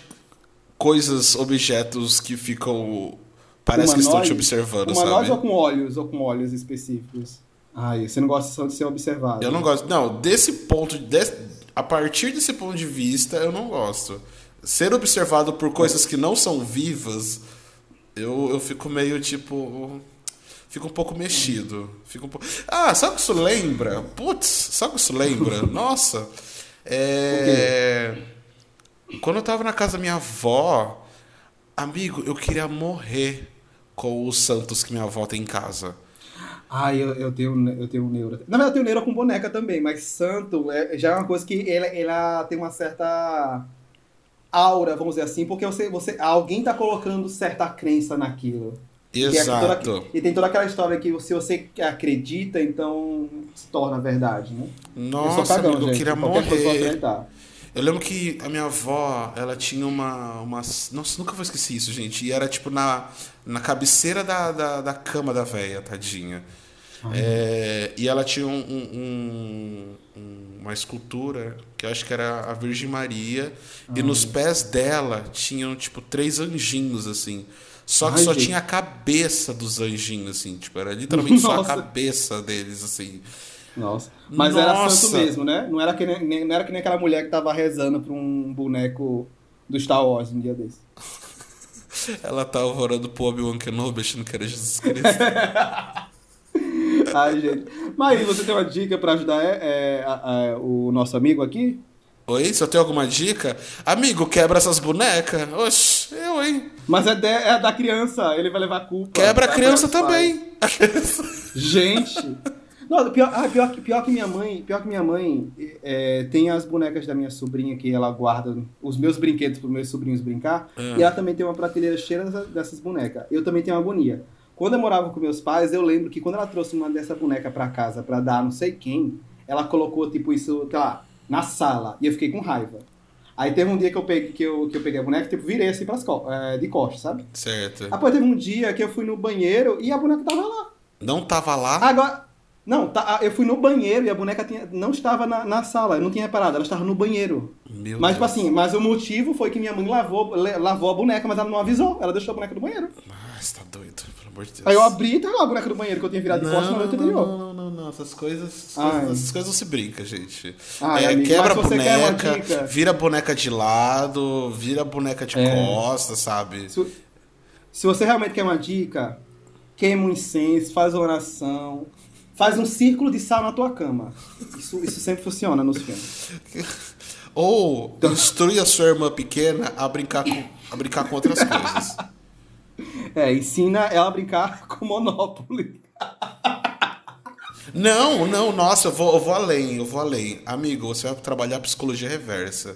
coisas, objetos que ficam. Parece que estão te observando, humanoide sabe? ou com olhos, ou com olhos específicos? Ai, você não gosta só de ser observado. Eu não gosto. Não, desse ponto. Desse, a partir desse ponto de vista, eu não gosto. Ser observado por coisas que não são vivas eu, eu fico meio tipo. Fico um pouco mexido. Fico um pouco... Ah, sabe o que isso lembra? Putz, sabe o que isso lembra? (laughs) Nossa. É. Quando eu tava na casa da minha avó, amigo, eu queria morrer com os santos que minha avó tem em casa. Ah, eu, eu tenho eu tenho neuro. Na verdade, eu tenho neuro com boneca também, mas santo é, já é uma coisa que ela, ela tem uma certa aura, vamos dizer assim, porque você, você alguém tá colocando certa crença naquilo. Exato. E, toda, e, tem toda aquela história que se você acredita, então se torna verdade, né? Nossa, eu, cagão, amigo, eu queria morrer. Eu lembro que a minha avó, ela tinha uma, uma. Nossa, nunca vou esquecer isso, gente. E era tipo na, na cabeceira da, da, da cama da velha, tadinha. É, e ela tinha um, um, um, uma escultura que eu acho que era a Virgem Maria. Ai. E nos pés dela tinham, tipo, três anjinhos, assim. Só que Ai, só gente. tinha a cabeça dos anjinhos, assim. Tipo, era literalmente Nossa. só a cabeça deles, assim. Nossa. Mas Nossa. era santo mesmo, né? Não era, que nem, não era que nem aquela mulher que tava rezando pra um boneco do Star Wars um dia desse. (laughs) Ela tava orando pro Obi-Wan Kenobi achando que era Jesus Cristo. (laughs) Ai, gente. Mas você tem uma dica pra ajudar é, é, a- a- o nosso amigo aqui? Oi, se eu tenho alguma dica? Amigo, quebra essas bonecas. Oxe, eu, hein? Mas é, de- é da criança, ele vai levar a culpa. Quebra a criança para os pais. também. Gente! Não, pior, ah, pior, que- pior que minha mãe, pior que minha mãe é, tem as bonecas da minha sobrinha que ela guarda os meus brinquedos para os meus sobrinhos brincar. Ah. E ela também tem uma prateleira cheia dessas, bonecas. Eu também tenho agonia. Quando eu morava com meus pais, eu lembro que quando ela trouxe uma dessa boneca para casa para dar não sei quem, ela colocou tipo isso, sei lá, na sala. E eu fiquei com raiva. Aí teve um dia que eu peguei, que eu, que eu peguei a boneca, tipo, virei assim pras co é, de costas, sabe? Certo. Após teve um dia que eu fui no banheiro e a boneca tava lá. Não tava lá? Agora. Não, tá, eu fui no banheiro e a boneca tinha- não estava na, na sala, eu não tinha reparado, ela estava no banheiro. Meu mas, tipo Deus. assim, mas o motivo foi que minha mãe lavou, lavou a boneca, mas ela não avisou, ela deixou a boneca no banheiro. Ah, você tá doido, pelo amor de Deus. Aí eu abri e tava lá a boneca do banheiro que eu tinha virado de costas na Não, noite não, anterior. não, não, não, não. Essas coisas, essas coisas, essas coisas não se brinca, gente. Ai, É, amigo, quebra a mas boneca, dica- vira a boneca de lado, vira a boneca de É. costas, sabe? Se, se você realmente quer uma dica, queima um incenso, faz uma oração, faz um círculo de sal na tua cama. Isso, isso sempre funciona nos filmes. (laughs) Ou instrui a sua irmã pequena a brincar com, a brincar com outras coisas. É, ensina ela a brincar com Monopoly. (laughs) Não, não, nossa, eu vou, eu vou além, eu vou além. Amigo, você vai trabalhar psicologia reversa.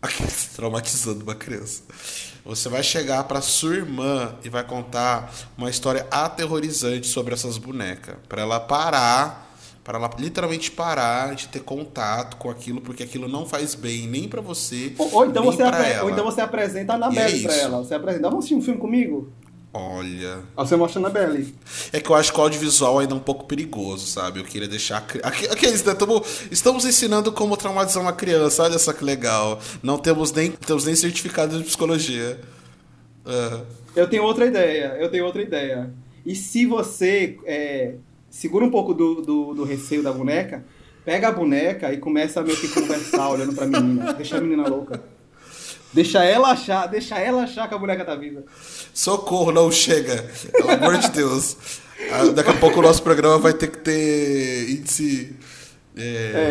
(laughs) Traumatizando uma criança. Você vai chegar pra sua irmã e vai contar uma história aterrorizante sobre essas bonecas. Pra ela parar, para ela literalmente parar de ter contato com aquilo, porque aquilo não faz bem nem pra você, Ou, ou então nem você apre- ou então você apresenta a Anabelle é pra isso. ela. Você apresenta, vamos assistir um filme comigo? Olha, Aí você mostra a Anabelle. É que eu acho que o audiovisual ainda é um pouco perigoso, sabe? Eu queria deixar. Aqui- Aqueles, né? Tamo- estamos ensinando como traumatizar uma criança, olha só que legal. Não temos nem, temos nem certificado de psicologia. Ah, Eu tenho outra ideia, eu tenho outra ideia. E se você é, segura um pouco do, do, do receio da boneca, pega a boneca e começa a meio que conversar olhando pra menina. Deixa a menina louca. Deixa ela achar, deixa ela achar que a boneca tá viva. socorro, não chega. Pelo amor de Deus. Ah, daqui a pouco o nosso programa vai ter que ter índice, é,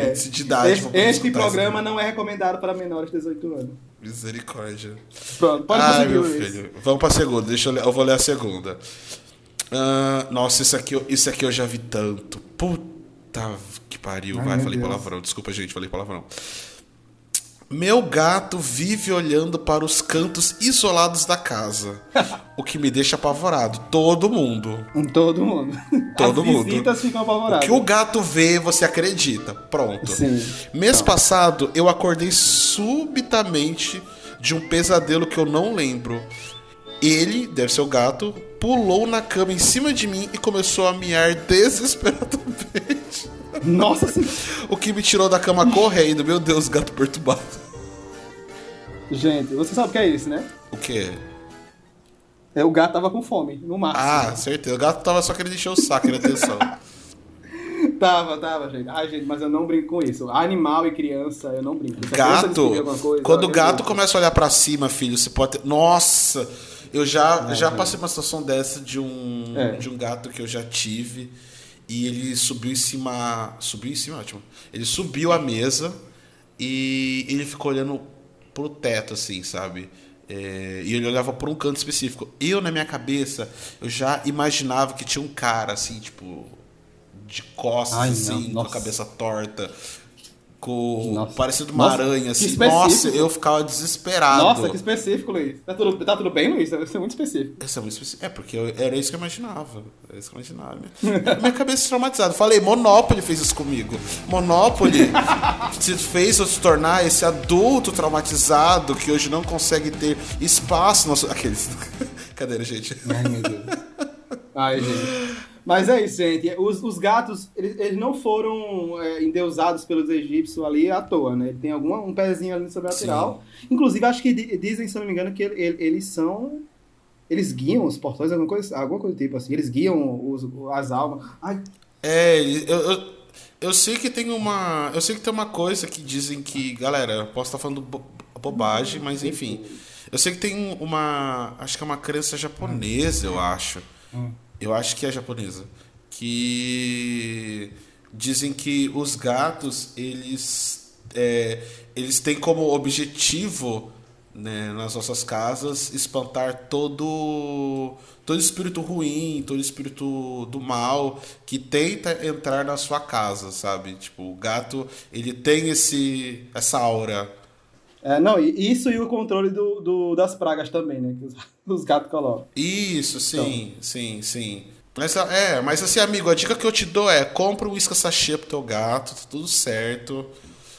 É. índice de idade. Este, programa isso. não é recomendado para menores de 18 anos. Misericórdia. Pronto, pode Ai, meu Luiz. filho. Vamos pra segunda. Deixa eu ler. Eu vou ler a segunda. Ah, nossa, isso aqui, eu- isso aqui eu já vi tanto. Puta que pariu. Ai, Vai, falei Deus. palavrão. Desculpa, gente, falei palavrão. Meu gato vive olhando para os cantos isolados da casa. o que me deixa apavorado. Todo mundo. Todo mundo. (laughs) Todo As mundo. visitas ficam O apavoradas. que o gato vê, você acredita. Pronto. Sim. Mês Então. passado, eu acordei subitamente de um pesadelo que eu não lembro. Ele, deve ser o gato, pulou na cama em cima de mim e começou a miar (laughs) desesperadamente. Nossa senhora. O que me tirou da cama correndo. Meu Deus, gato perturbado. Gente, você sabe o que é isso, né? O quê? É, o gato tava com fome, no máximo. Ah, certeza. O gato tava só querendo encher o saco, querendo atenção. (laughs) Tava, tava, gente. Ai, gente, mas eu não brinco com isso. Animal e criança, eu não brinco. Se Gato, coisa, quando o gato brinco. começa a olhar pra cima, filho, você pode ter... Nossa, eu já, É, já passei uma situação dessa de um, É. de um gato que eu já tive e ele subiu em cima... Subiu em cima, ótimo. Ele subiu a mesa e ele ficou olhando pro teto, assim, sabe? É, e ele olhava por um canto específico. Eu, na minha cabeça, eu já imaginava que tinha um cara, assim, tipo... De costas, Ai, não, assim, com a cabeça torta com Nossa. parecendo uma Nossa, aranha assim. Nossa, eu ficava desesperado. Nossa, que específico, Luiz. Tá tudo, tá tudo bem, Luiz? Isso é muito específico. É muito específico. É, porque eu- era isso que eu imaginava. Era isso que eu imaginava. Minha, cabeça traumatizada. Falei, Monopoly fez isso comigo. Monopoly (laughs) se fez eu se tornar esse adulto traumatizado que hoje não consegue ter espaço. Nosso... Aqueles. (laughs) Cadê, gente? Ai, meu Deus. Ai, gente. (laughs) Mas é isso, gente. Os, os gatos, eles, eles não foram é, endeusados pelos egípcios ali à toa, né? Tem alguma, um pezinho ali no sobrenatural. Inclusive, acho que di- dizem, se não me engano, que ele- ele- eles são... Eles guiam os portões, alguma coisa, alguma coisa do tipo assim. Eles guiam os, as almas. Ai, É, eu, eu, eu sei que tem uma. Eu sei que tem uma coisa que dizem que. Galera, eu posso estar falando bo- bobagem, mas enfim. Eu sei que tem uma. Acho que é uma crença japonesa, eu acho. Eu acho que é japonesa. Que dizem que os gatos, eles, é, eles têm como objetivo né, nas nossas casas espantar todo todo espírito ruim, todo espírito do mal que tenta entrar na sua casa, sabe? Tipo, o gato, ele tem esse essa aura. É, não, isso e o controle do, do das pragas também, né? Que os, (laughs) os gatos colocam. Isso, sim, então. sim, sim. Mas, é, mas assim, amigo, a dica que eu te dou é compra um uísque sachê pro teu gato, tá tudo certo.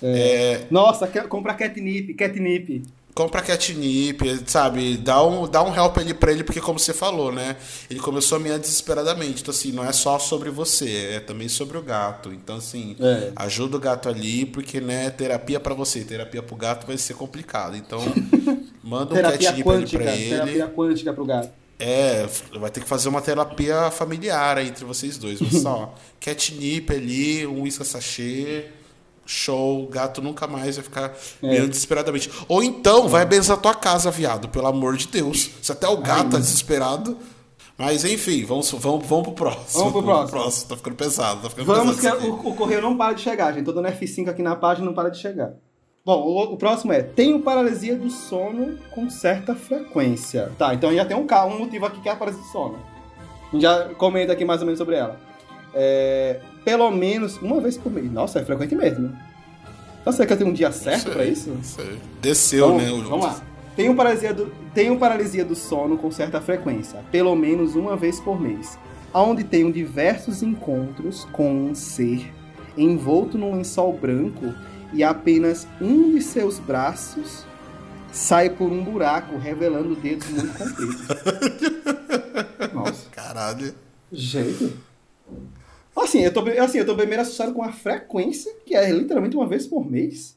É. É... Nossa, compra catnip, catnip compra catnip, sabe? Dá um, dá um help ali pra ele, porque como você falou, né? Ele começou a meia desesperadamente. Então, assim, não é só sobre você, é também sobre o gato. Então, assim, é. ajuda o gato ali, porque, né, terapia para você, terapia pro gato vai ser complicado. Então, (laughs) manda um catnip quântica, ali pra ele. Terapia quântica pro gato. É, vai ter que fazer uma terapia familiar aí entre vocês dois. Mas só, (laughs) catnip ali, um uísque sachê show, o gato nunca mais vai ficar é. desesperadamente. Ou então, vai benzer a tua casa, viado, pelo amor de Deus. Se até o gato Ai, tá desesperado. Mas enfim, vamos, vamos, vamos pro próximo. Vamos pro próximo. próximo. Tá ficando pesado. Tá ficando vamos pesado que o, o, correio não para de chegar, gente. Tô dando F5 aqui na página não para de chegar. Bom, o, o, próximo é: tenho paralisia do sono com certa frequência. Tá, então já tem um, um motivo aqui que é a paralisia do sono. A gente já comenta aqui mais ou menos sobre ela. É, pelo menos uma vez por mês. Nossa, é frequente mesmo. Então será que eu tenho um dia certo para isso? Sei. Desceu, então, né? Vamos lá. Tenho paralisia, do, tenho paralisia do sono com certa frequência, pelo menos uma vez por mês, onde tenho diversos encontros com um ser envolto num lençol branco e apenas um de seus braços sai por um buraco, revelando dedos muito compridos. (laughs) Nossa. Caralho. Gente. Assim, eu tô, assim, eu tô bem meio assustado com a frequência, que é literalmente uma vez por mês.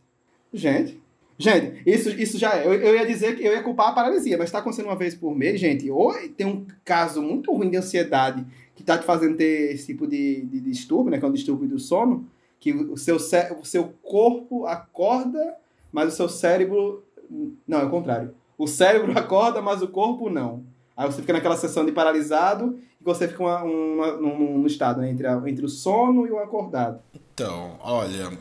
Gente. Gente, isso, isso já é. Eu, eu ia dizer que eu ia culpar a paralisia, mas tá acontecendo uma vez por mês, gente. Ou tem um caso muito ruim de ansiedade que tá te fazendo ter esse tipo de, de distúrbio, né? Que é um distúrbio do sono, que o seu, o seu corpo acorda, mas o seu cérebro. Não, é o contrário. O cérebro (laughs) acorda, mas o corpo não. Aí você fica naquela sessão de paralisado e você fica uma, uma, num, estado né, entre, a, entre o sono e o acordado. Então, olha,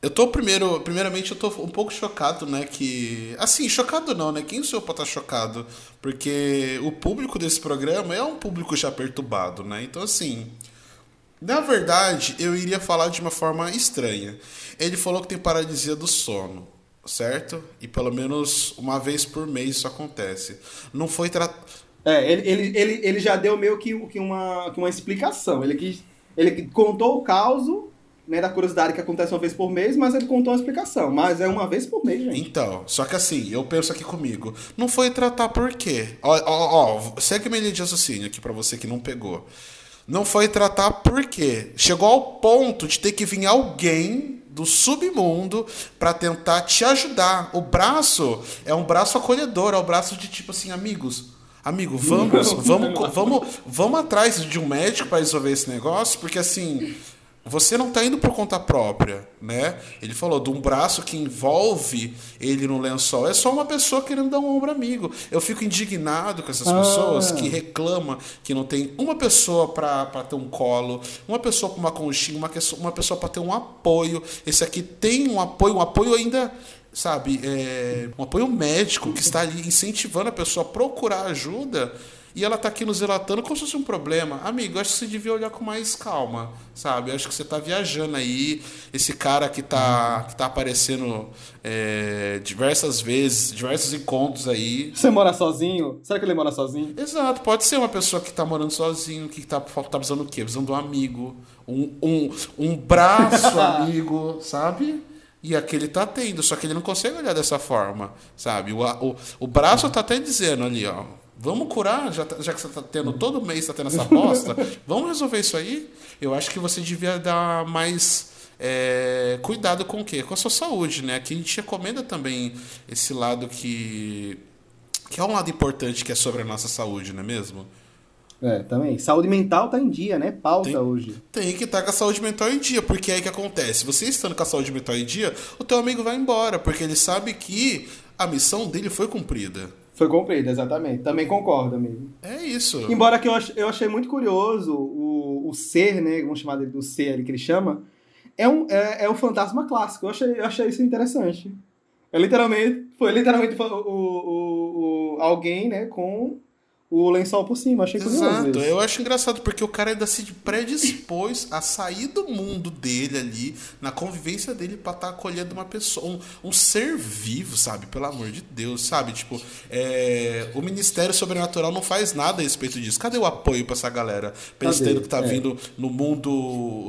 eu tô primeiro, primeiramente eu tô um pouco chocado, né, que assim, chocado não, né? Quem sou eu para estar tá chocado? Porque o público desse programa é um público já perturbado, né? Então assim, na verdade, eu iria falar de uma forma estranha. Ele falou que tem paralisia do sono certo? E pelo menos uma vez por mês isso acontece. Não foi tratado. É, ele, ele, ele, ele já deu meio que, que, uma, que uma explicação. Ele, ele contou o caso né, da curiosidade que acontece uma vez por mês, mas ele contou a explicação. Mas é uma vez por mês, gente. Então, só que assim, eu penso aqui comigo. Não foi tratar por quê? Ó, ó, ó segue minha linha de raciocínio aqui para você que não pegou. Não foi tratar por quê? Chegou ao ponto de ter que vir alguém do submundo para tentar te ajudar. O braço é um braço acolhedor, é o um braço de tipo assim, amigos. Amigo, vamos, vamos, vamos, vamos atrás de um médico para resolver esse negócio, porque assim, você não está indo por conta própria, né? Ele falou de um braço que envolve ele no lençol. É só uma pessoa querendo dar um ombro amigo. Eu fico indignado com essas ah. pessoas que reclamam que não tem uma pessoa para ter um colo, uma pessoa com uma conchinha, uma, uma pessoa para ter um apoio. Esse aqui tem um apoio, um apoio ainda sabe, é, um apoio médico que está ali incentivando a pessoa a procurar ajuda e ela tá aqui nos relatando como se fosse um problema. Amigo, acho que você devia olhar com mais calma, sabe? Acho que você tá viajando aí. Esse cara que tá, que tá aparecendo é, diversas vezes, diversos encontros aí. Você mora sozinho? Será que ele mora sozinho? Exato, pode ser uma pessoa que tá morando sozinho, que tá, tá precisando do quê? Precisando de um amigo, um, um, um braço (laughs) amigo, sabe? E aquele tá tendo, só que ele não consegue olhar dessa forma, sabe? O, o, o braço tá até dizendo ali, ó Vamos curar, já, tá, já que você está tendo todo mês, está tendo essa bosta. (laughs) vamos resolver isso aí? Eu acho que você devia dar mais é, cuidado com o quê? Com a sua saúde, né? Aqui a gente recomenda também esse lado que, que é um lado importante que é sobre a nossa saúde, não é mesmo? É, também. Saúde mental tá em dia, né? Pauta tem, hoje. Tem que estar tá com a saúde mental em dia, porque é aí que acontece. Você estando com a saúde mental em dia, o teu amigo vai embora, porque ele sabe que a missão dele foi cumprida. Foi cumprida, exatamente. Também concordo, amigo. É isso. Embora que eu, eu achei muito curioso o, o ser, né? Vamos chamar dele do ser ali que ele chama, é um, é, é um fantasma clássico. Eu achei, eu achei isso interessante. É literalmente, foi literalmente o, o, o, alguém, né, com o lençol por cima. Achei curioso Exato, isso. eu acho engraçado porque o cara ainda se predispôs a sair do mundo dele ali, na convivência dele, pra estar acolhendo uma pessoa, um, um ser vivo, sabe? Pelo amor de Deus, sabe? Tipo, é, o Ministério Sobrenatural não faz nada a respeito disso. Cadê o apoio pra essa galera? Pra eles Cadê? tendo que tá É. vindo no mundo,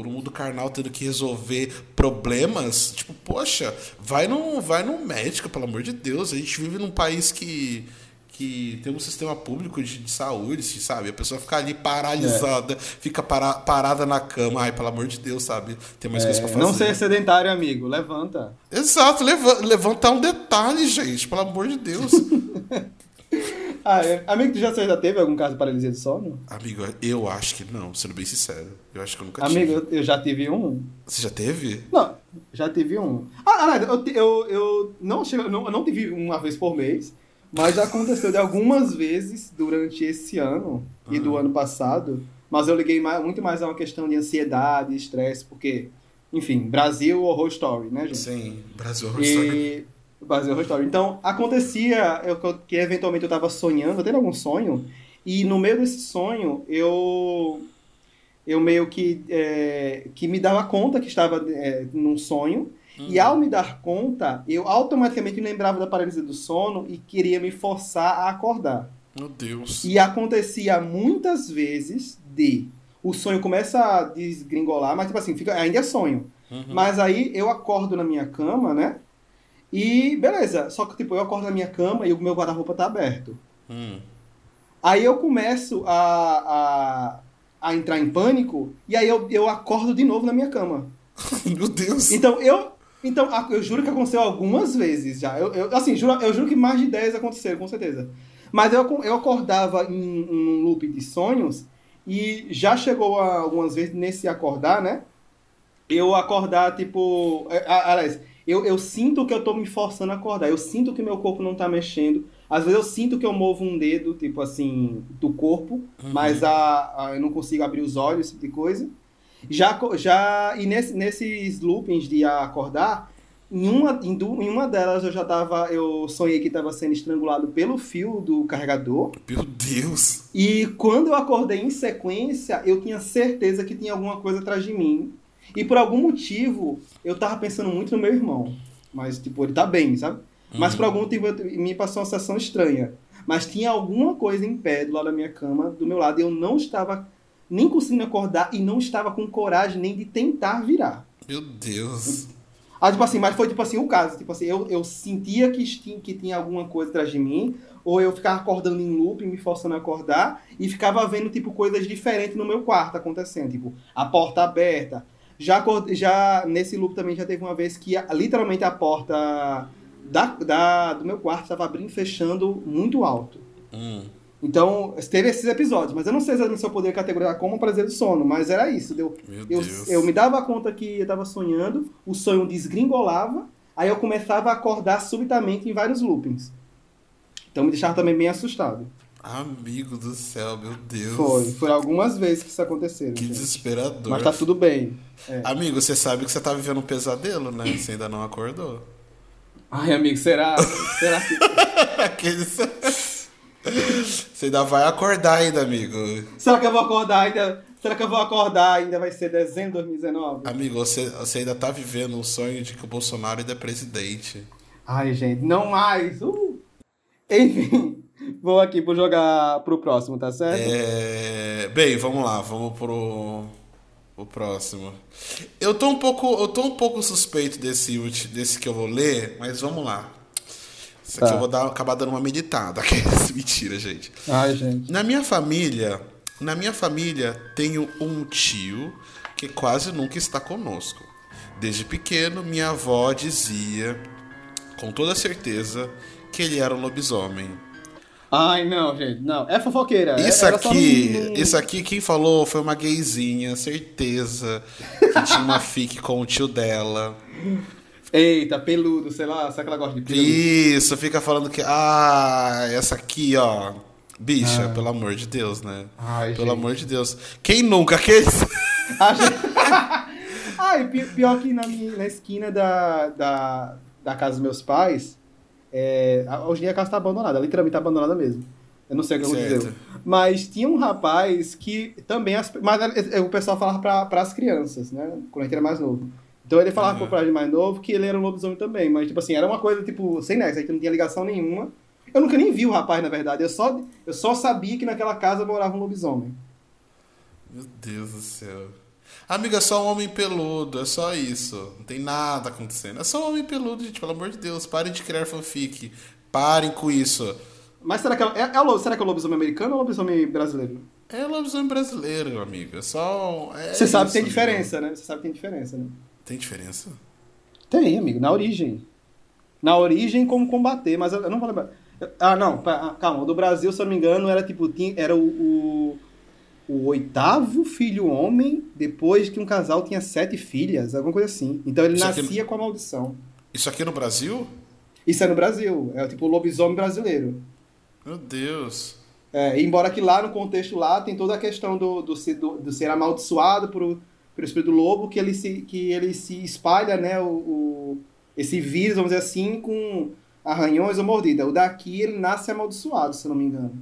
no mundo carnal, tendo que resolver problemas. Tipo, poxa, vai num, vai num médico, pelo amor de Deus. A gente vive num país que que tem um sistema público de, de saúde, sabe? A pessoa fica ali paralisada, fica para- parada na cama. Ai, pelo amor de Deus, sabe? Tem mais coisa pra É, fazer. não ser sedentário, amigo. Levanta. Exato, leva- levantar um detalhe, gente, pelo amor de Deus. (laughs) Ah, é. Amigo, tu já, já teve algum caso de paralisia do sono? Amigo, eu acho que não, sendo bem sincero. Eu acho que eu nunca Amigo, tive. eu, eu já tive um. Você já teve? Não, já tive um. Ah, eu, eu, eu não, não, eu não tive uma vez por mês, mas já aconteceu de algumas vezes durante esse ano e do ano passado. Mas eu liguei mais- muito mais a uma questão de ansiedade, estresse, porque, enfim, Brasil Horror Story, né, gente? Sim, Brasil Horror Story. E Brasil Horror Story. Então, acontecia eu, que- eventualmente eu tava sonhando, tendo algum sonho, e no meio desse sonho eu eu meio que é, que me dava conta que estava é, num sonho e ao me dar conta eu automaticamente me lembrava da paralisia do sono e queria me forçar a acordar Meu Deus. e acontecia muitas vezes de o sonho começa a desgringolar mas tipo assim fica ainda é sonho Uhum. mas aí eu acordo na minha cama, né? E beleza, só que tipo, eu acordo na minha cama e o meu guarda-roupa tá aberto. Hum. Aí eu começo a, a, a entrar em pânico e aí eu, eu acordo de novo na minha cama. (laughs) Meu Deus. Então eu. Então, eu juro que aconteceu algumas vezes já. Eu, eu- assim, juro, eu juro que mais de 10 aconteceram, com certeza. Mas eu, eu acordava em, um loop de sonhos e já chegou a, algumas vezes nesse acordar, né? Eu acordar, tipo. é, Aliás, eu, eu sinto que eu tô me forçando a acordar. Eu sinto que meu corpo não tá mexendo. Às vezes eu sinto que eu movo um dedo, tipo assim, do corpo, mas a, a- eu não consigo abrir os olhos, esse tipo de coisa. Já, já e nesse, nesses loopings de acordar, em uma, em, du- em uma delas eu já tava, eu sonhei que estava sendo estrangulado pelo fio do carregador. Meu Deus. E quando eu acordei em sequência, eu tinha certeza que tinha alguma coisa atrás de mim. E por algum motivo, eu tava pensando muito no meu irmão. Mas, tipo, ele tá bem, sabe? Mas por algum motivo eu- me passou uma sensação estranha. Mas tinha alguma coisa em pé do lado da minha cama, do meu lado, e eu não estava nem conseguindo acordar e não estava com coragem nem de tentar virar. Meu Deus. Ah, tipo assim, mas foi tipo assim o caso. Tipo assim, eu, eu sentia que tinha, que tinha alguma coisa atrás de mim, ou eu ficava acordando em loop, me forçando a acordar, e ficava vendo, tipo, coisas diferentes no meu quarto acontecendo. Tipo, a porta aberta. Já, já nesse loop também já teve uma vez que literalmente a porta da, da, do meu quarto estava abrindo e fechando muito alto. Hum. Então, teve esses episódios, mas eu não sei exatamente se eu poderia categorizar como prazer do sono, mas era isso. Deu, eu, Deus. eu me dava conta que eu tava sonhando, o sonho desgringolava, aí eu começava a acordar subitamente em vários loopings. Então me deixava também bem assustado. Amigo do céu, meu Deus. Foi, foi algumas vezes que isso aconteceu. Que gente. desesperador. Mas tá tudo bem. É. Amigo, você sabe que você tá vivendo um pesadelo, né? Você ainda não acordou. Ai, amigo, será? será que. (laughs) Aqueles... Você ainda vai acordar ainda, amigo. Será que eu vou acordar ainda? Será que eu vou acordar ainda? Vai ser dezembro de 2019? Amigo, você, você ainda tá vivendo um sonho de que o Bolsonaro ainda é presidente. Ai, gente, não mais. Uh! Enfim, vou aqui pro jogar pro próximo, tá certo? É... Bem, vamos lá, vamos pro o próximo. Eu tô um pouco, eu tô um pouco suspeito desse desse que eu vou ler, mas vamos lá. Isso aqui Tá. eu vou dar, acabar dando uma meditada. (laughs) Aqueles- Mentira, gente. Ai, gente. Na minha família, na minha família tenho um tio que quase nunca está conosco. Desde pequeno, minha avó dizia, com toda certeza, que ele era um lobisomem. Ai, não, gente, não. É fofoqueira. Isso Era aqui, isso aqui quem falou foi uma gayzinha, certeza, que tinha uma (laughs) fic com o tio dela. Eita, peludo, sei lá, será que ela gosta de peludo? Isso, fica falando que ah, essa aqui, ó, Bicha, Ah. pelo amor de Deus, né? Ai, pelo gente. amor de Deus. Quem nunca? Gente- (laughs) Ai, pi- pior que na, minha- na esquina da, da, da casa dos meus pais, é, hoje em dia a casa tá abandonada, literalmente tá abandonada mesmo. Eu não sei o que aconteceu. Mas tinha um rapaz que também. As, mas é, é, o pessoal falava pra, pras crianças, né? Quando a gente era mais novo. Então ele falava Uhum. pro gente mais novo que ele era um lobisomem também. Mas, tipo assim, era uma coisa, tipo, sem nexo, a gente não tinha ligação nenhuma. Eu nunca nem vi o rapaz, na verdade. Eu só, eu só sabia que naquela casa morava um lobisomem. Meu Deus do céu. Amiga, é só um homem peludo, é só isso. Não tem nada acontecendo. É só um homem peludo, gente, pelo amor de Deus. Parem de criar fanfic. Parem com isso. Mas será que é, é, é será que é o lobisomem americano ou o lobisomem brasileiro? É lobisomem brasileiro, amigo. É só. é Você sabe que tem amigo. diferença, né? Você sabe que tem diferença, né? Tem diferença? Tem, amigo, na origem. Na origem, como combater, mas eu não vou lembrar. Ah, não, ah, calma. O do Brasil, se eu não me engano, era tipo, tinha, era o, o, o oitavo filho homem depois que um casal tinha sete filhas, alguma coisa assim. Então ele Isso aqui- nascia com a maldição. Isso aqui no Brasil? Isso é no Brasil, é tipo o lobisomem brasileiro. Meu Deus. É, embora que lá no contexto lá tem toda a questão do, do, do, do ser amaldiçoado por, pelo espírito do lobo, que ele se, que ele se espalha, né, o, o- esse vírus, vamos dizer assim, com arranhões ou mordida. O daqui ele nasce amaldiçoado, se eu não me engano.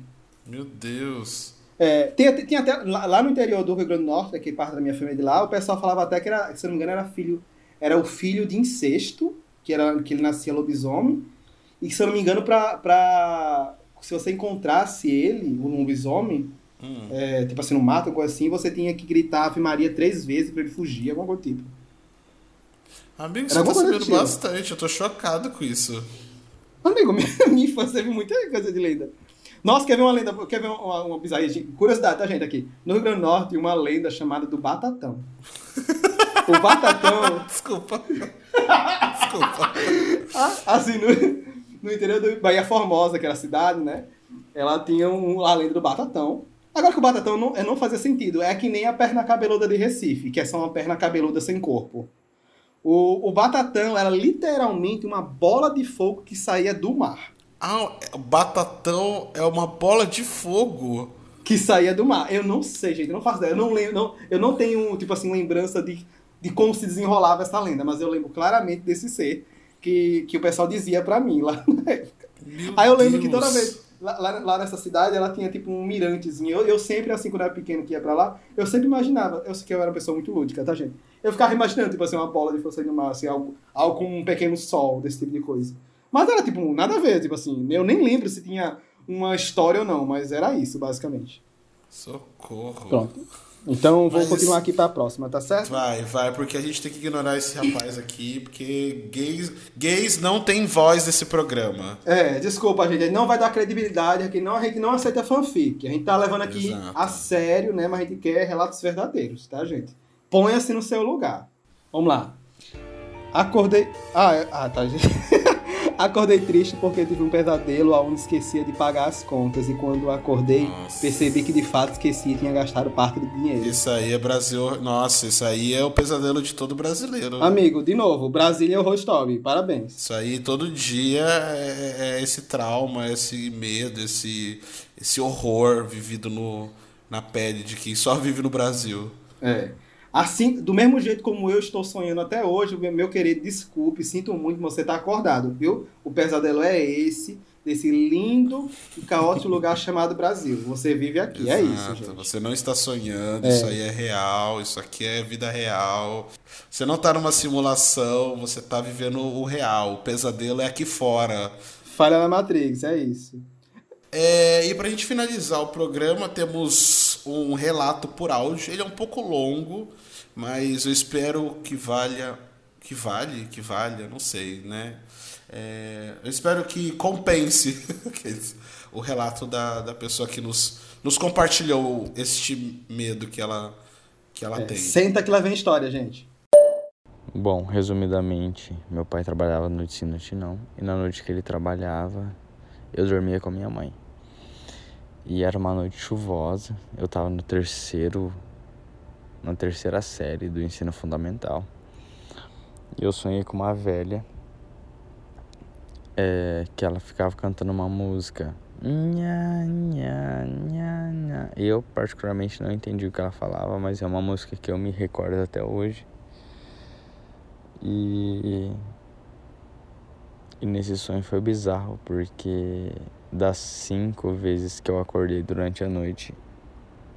Meu Deus. É, tem, tem até, lá, lá no interior do Rio Grande do Norte, que parte da minha família de lá, o pessoal falava até que era, se eu não me engano, era filho, era o filho de incesto, que, era, que ele nascia lobisomem, e se eu não me engano, pra, pra, se você encontrasse ele, o lobisomem, Hum. é, tipo assim, no mato, coisa assim, você tinha que gritar Ave Maria três vezes pra ele fugir, alguma coisa do tipo. Amigo, Era você tá alguma sabendo do tipo. bastante. Eu tô chocado com isso. Amigo, (laughs) minha, minha infância teve muita coisa de lenda. Nossa, quer ver uma lenda, quer ver uma, uma bizarria? gente? Curiosidade, tá, gente, aqui. No Rio Grande do Norte, tem uma lenda chamada do Batatão. O Batatão, (laughs) Desculpa. Desculpa. ah, assim, no, no interior do Bahia Formosa, que era a cidade, né? Ela tinha um, a lenda do Batatão. Agora que o Batatão não, é, não fazia sentido. É que nem a perna cabeluda de Recife, que é só uma perna cabeluda sem corpo. O, o Batatão era literalmente uma bola de fogo que saía do mar. Ah, o batatão é uma bola de fogo. que saía do mar. Eu não sei, gente, eu não faço ideia. Eu não lembro, não, eu não tenho, tipo assim, lembrança de, de como se desenrolava essa lenda, mas eu lembro claramente desse ser que, que o pessoal dizia pra mim lá na época. Meu Aí eu lembro Deus. que toda vez, lá, lá, nessa cidade, ela tinha tipo um mirantezinho. Eu, eu sempre, assim, quando eu era pequeno que ia pra lá, eu sempre imaginava, eu sei que eu era uma pessoa muito lúdica, tá, gente? Eu ficava imaginando, tipo assim, uma bola de força no mar, assim, algo, algo com um pequeno sol, desse tipo de coisa. Mas era, tipo, nada a ver, tipo assim, eu nem lembro se tinha uma história ou não, mas era isso, basicamente. Socorro. Pronto. Então vou Mas- continuar aqui pra próxima, tá certo? Vai, vai, porque a gente tem que ignorar esse rapaz aqui, porque gays, gays não têm voz nesse programa. É, desculpa, gente. A gente não vai dar credibilidade aqui, não, a gente não aceita fanfic. A gente tá levando aqui Exato. a sério, né? Mas a gente quer relatos verdadeiros, tá, gente? Ponha-se no seu lugar. Vamos lá. Acordei. Ah, é- ah tá, gente. (laughs) Acordei triste porque tive um pesadelo onde esquecia de pagar as contas. E quando acordei, Nossa. percebi que de fato esqueci e tinha gastado parte do dinheiro. Isso aí é Brasil. Nossa, isso aí é o pesadelo de todo brasileiro. Amigo, de novo, Brasília Horror Story. Parabéns. Isso aí todo dia é, é esse trauma, esse medo, esse, esse horror vivido no, na pele de quem só vive no Brasil. É. Assim, do mesmo jeito como eu estou sonhando até hoje, meu- querido, desculpe, sinto muito, mas você está acordado, viu? O pesadelo é esse, desse lindo e caótico lugar (laughs) chamado Brasil. Você vive aqui, é isso, Exato. gente. Você não está sonhando, É. isso aí é real, isso aqui é vida real. Você não está numa simulação, você está vivendo o real. O pesadelo é aqui fora. Falha na Matrix, é isso. É, e pra gente finalizar o programa, temos um relato por áudio. Ele é um pouco longo, mas eu espero que valha. Que vale, que valha, não sei, né? É, eu espero que compense (laughs) o relato da, da pessoa que nos, nos compartilhou este medo que ela, que ela É, tem. senta que lá vem história, gente. Bom, resumidamente, meu pai trabalhava no noite sim, noite não. E na noite que ele trabalhava, eu dormia com a minha mãe. E era uma noite chuvosa. Eu tava no terceiro. Na terceira série do ensino fundamental. E eu sonhei com uma velha. é, que ela ficava cantando uma música Nha, nha, nha, nha. Eu, particularmente, não entendi o que ela falava, mas é uma música que eu me recordo até hoje. E. E nesse sonho foi bizarro, porque das cinco vezes que eu acordei durante a noite,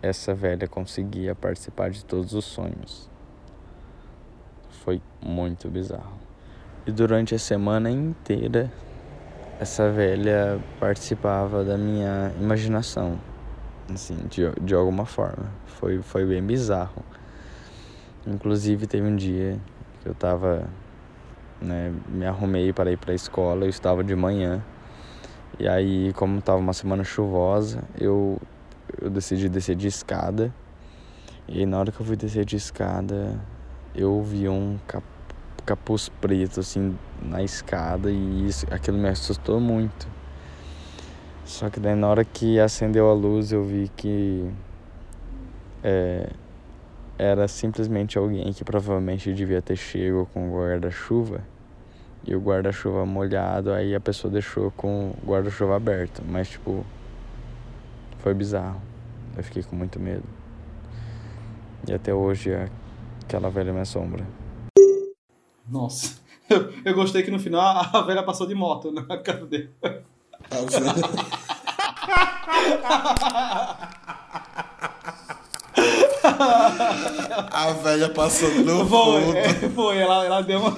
essa velha conseguia participar de todos os sonhos. Foi muito bizarro. E durante a semana inteira essa velha participava da minha imaginação, assim, de, de alguma forma. Foi, foi bem bizarro. Inclusive, teve um dia que eu tava, né, me arrumei para ir para a escola, eu estava de manhã. E aí, como tava uma semana chuvosa, eu, eu decidi descer de escada. E na hora que eu fui descer de escada, eu vi um cap capuz preto assim na escada e isso, aquilo me assustou muito. Só que daí na hora que acendeu a luz eu vi que é, era simplesmente alguém que provavelmente devia ter chego com o guarda-chuva e o guarda-chuva molhado, aí a pessoa deixou com o guarda-chuva aberto, mas tipo foi bizarro. Eu fiquei com muito medo. E até hoje é aquela velha me assombra. Nossa. Eu, (laughs) eu gostei que no final a, a velha passou de moto na cara dele. A velha passou no Foi, fundo. é, foi, ela, ela deu uma.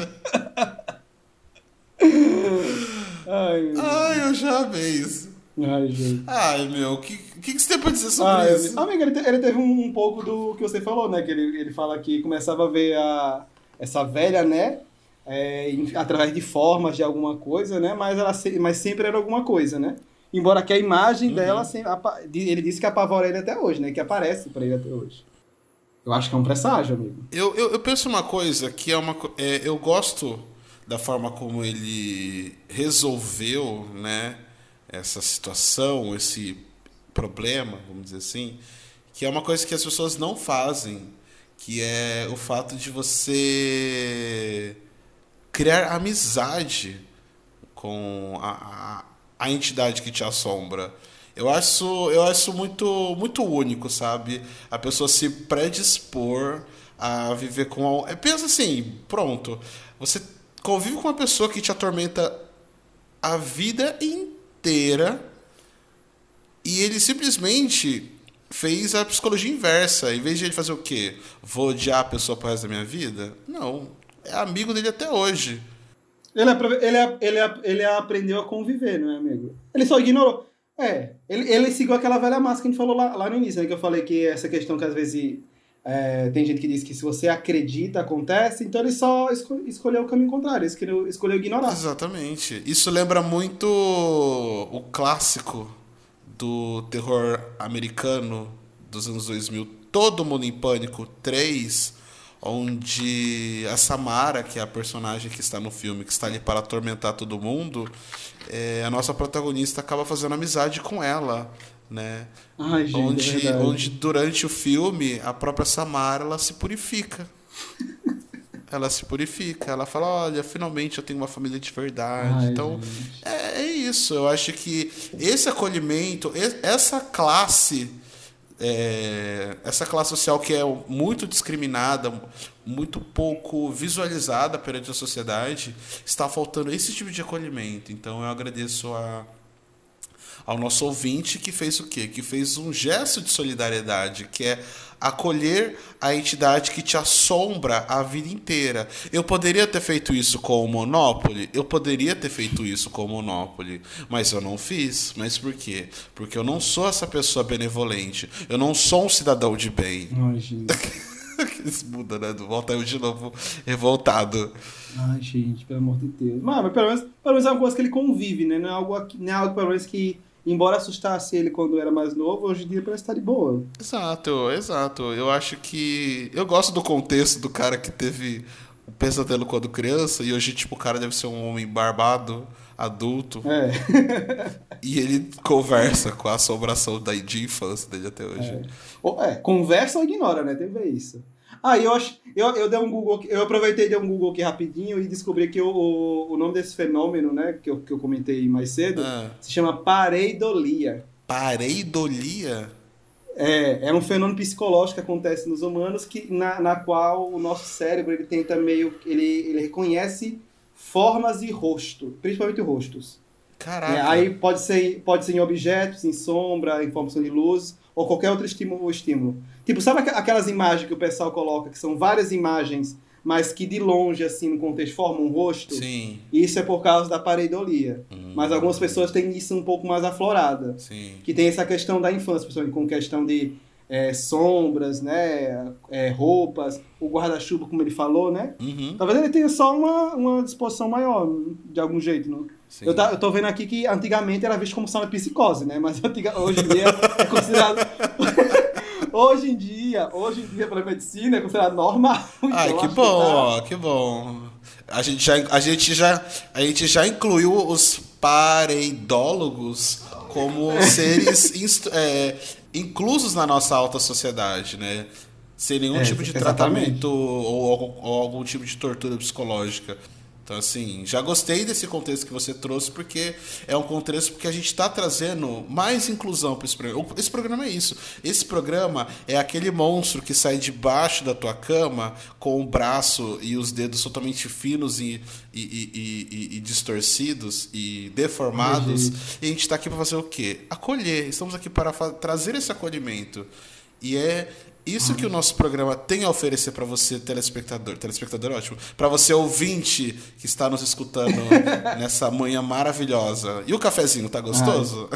Ai. Ai, eu já amei isso. Ai, gente. Ai, meu, o que, que que você tem pra dizer sobre Ah, isso? amigo, ele, te- ele teve um, um pouco do que você falou, né? Que ele, ele fala que começava a ver a, essa velha, né? é, em- através de formas de alguma coisa, né? Mas, ela, se- mas sempre era alguma coisa, né? Embora que a imagem Uhum. dela, sempre, apa- de- ele disse que apavora ele até hoje, né? Que aparece pra ele até hoje. Eu acho que é um presságio, amigo. Eu, eu, eu penso uma coisa que é uma. É, eu gosto da forma como ele resolveu, né? Essa situação, esse problema, vamos dizer assim, que é uma coisa que as pessoas não fazem, que é o fato de você criar amizade com a, a, a entidade que te assombra. Eu acho, eu acho muito, muito único, sabe? A pessoa se predispor a viver com. É, pensa assim, pronto. Você convive com uma pessoa que te atormenta a vida inteira e ele simplesmente fez a psicologia inversa. Em vez de ele fazer o quê? Vou odiar a pessoa pro resto da minha vida? Não. É amigo dele até hoje. Ele, ele, ele, ele aprendeu a conviver, não é, amigo? Ele só ignorou. É, ele, ele seguiu aquela velha máscara que a gente falou lá, lá no início, né? Que eu falei que essa questão que às vezes é, tem gente que diz que se você acredita, acontece, então ele só esco- escolheu o caminho contrário, escolheu, escolheu ignorar. Exatamente. Isso lembra muito o clássico do terror americano dos anos 2000, Todo Mundo em Pânico 3, onde a Samara, que é a personagem que está no filme, que está ali para atormentar todo mundo, é, a nossa protagonista acaba fazendo amizade com ela, né? Ai, gente, é onde, verdade. onde durante o filme a própria Samara ela se purifica. (laughs) ela se purifica, ela fala, olha, finalmente eu tenho uma família de verdade. Ai, então, é, é isso. Eu acho que esse acolhimento, essa classe, é, essa classe social que é muito discriminada, muito pouco visualizada perante a sociedade, está faltando esse tipo de acolhimento. Então, eu agradeço a ao nosso ouvinte que fez o quê? Que fez um gesto de solidariedade, que é acolher a entidade que te assombra a vida inteira. Eu poderia ter feito isso com o Monopoly? Eu poderia ter feito isso com o Monopoly, mas eu não fiz. Mas por quê? Porque eu não sou essa pessoa benevolente. Eu não sou um cidadão de bem. Ai, gente. (laughs) Eles mudam, né? Volta eu de novo revoltado. Ai, gente, pelo amor de Deus. Mas, mas pelo, menos, pelo menos é uma coisa que ele convive, né? Não é algo, não é algo pelo menos, que, embora assustasse ele quando era mais novo, hoje em dia parece estar de boa. Exato, exato. Eu acho que. Eu gosto do contexto do cara que teve um pesadelo quando criança e hoje, tipo, o cara deve ser um homem barbado, adulto, É. (laughs) e ele conversa com a assombração da, de infância dele até hoje. É. Ou- é, conversa ou ignora, né? Tem que ver isso. Ah, eu, acho, eu, eu dei um Google, eu aproveitei de um Google aqui rapidinho e descobri que o, o, o nome desse fenômeno, né, que eu, que eu comentei mais cedo, Ah. se chama pareidolia. Pareidolia? É, é um fenômeno psicológico que acontece nos humanos que, na, na qual o nosso cérebro ele tenta meio. Ele, ele reconhece formas e rosto, principalmente rostos. Caraca. É, aí pode ser, pode ser em objetos, em sombra, em formação de luz, ou qualquer outro estímulo. estímulo. Tipo, sabe aqu- aquelas imagens que o pessoal coloca, que são várias imagens, mas que de longe, assim, no contexto, formam um rosto? Sim, Isso é por causa da pareidolia. Hum. Mas algumas pessoas têm isso um pouco mais aflorada sim. que tem essa questão da infância, principalmente com questão de é, sombras, né, é, roupas, o guarda-chuva, como ele falou, né? Uhum, Talvez ele tenha só uma, uma disposição maior, de algum jeito, não? sim. Eu, tá, eu tô vendo aqui que antigamente era visto como só uma psicose, né? Mas (laughs) antiga, hoje em dia é considerado... (laughs) hoje em dia, hoje em dia, pela medicina, é considerado normal. Ai, Então, que bom, tá- ó, que bom. A gente já, a gente já, a gente já incluiu os pareidólogos como seres inst- é, inclusos na nossa alta sociedade, né? Sem nenhum É, tipo de exatamente. tratamento ou, ou algum tipo de tortura psicológica. Então, assim, já gostei desse contexto que você trouxe, porque é um contexto que a gente está trazendo mais inclusão para esse programa. Esse programa é isso. Esse programa é aquele monstro que sai debaixo da tua cama com o braço e os dedos totalmente finos e, e, e- e- distorcidos e deformados. E a gente está aqui para fazer o quê? Acolher. Estamos aqui para trazer esse acolhimento. E é isso que o nosso programa tem a oferecer para você, telespectador. Telespectador, é ótimo. Para você, ouvinte, que está nos escutando (laughs) nessa manhã maravilhosa. E o cafezinho, tá gostoso?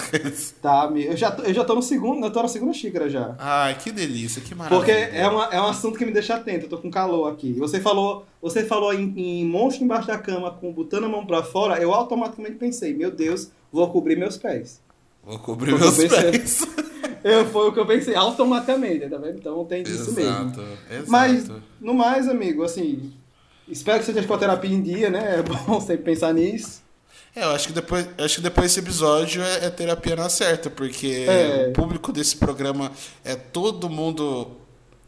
Tá, amigo. eu já, tô- eu já tô no segundo, eu tô na segunda xícara já. Ai, que delícia, que maravilha. Porque é, uma, é um assunto que me deixa atento, eu tô com calor aqui. Você falou, você falou em, em monstro embaixo da cama, com botando a mão pra fora, eu automaticamente pensei, meu Deus, vou cobrir meus pés. Vou cobrir Porque meus pés. (laughs) Eu, foi o que eu pensei automaticamente, tá vendo? Então tem disso mesmo. exato. Mas, no mais, amigo, assim, espero que você esteja com a terapia em dia, né? É bom (laughs) sempre pensar nisso. É, eu acho que depois, acho que depois desse episódio é, é terapia na certa, porque É. o público desse programa é todo mundo.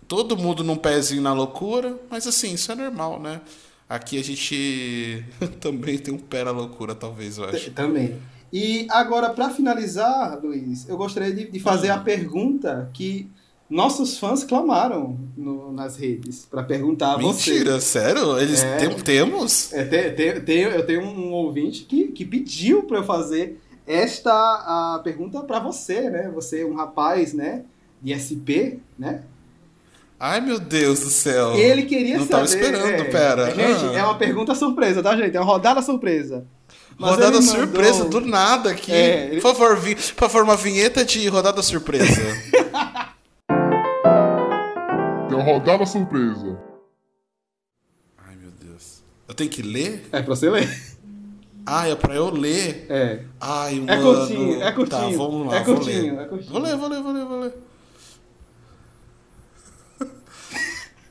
Todo mundo num pezinho na loucura, mas assim, isso é normal, né? Aqui a gente (laughs) também tem um pé na loucura, talvez, eu acho. Também. E agora, pra finalizar, Luiz, eu gostaria de, de fazer a pergunta que nossos fãs clamaram no- nas redes, pra perguntar a você. Mentira, sério? Eles É. tem- temos? É, tem- tem- tem- eu tenho um ouvinte que, que pediu para eu fazer esta a pergunta para você, né? Você é um rapaz, né? De SP, né? Ai, meu Deus do céu. Ele queria Não saber. tava esperando, é, pera. Gente, Ah. é uma pergunta surpresa, tá, gente? É uma rodada surpresa. Mas Rodada ele mandou- surpresa, do nada aqui. É, ele- Por favor, vi... por favor, uma vinheta de rodada surpresa. Tem (laughs) uma rodada surpresa. Ai, meu Deus. Eu tenho que ler? É pra você ler. Ah, é pra eu ler? É. Ai, É mano. curtinho, é curtinho. Tá, vamos lá, É vou curtinho, ler. é curtinho. Vou ler, vou ler, vou ler, vou ler. (laughs)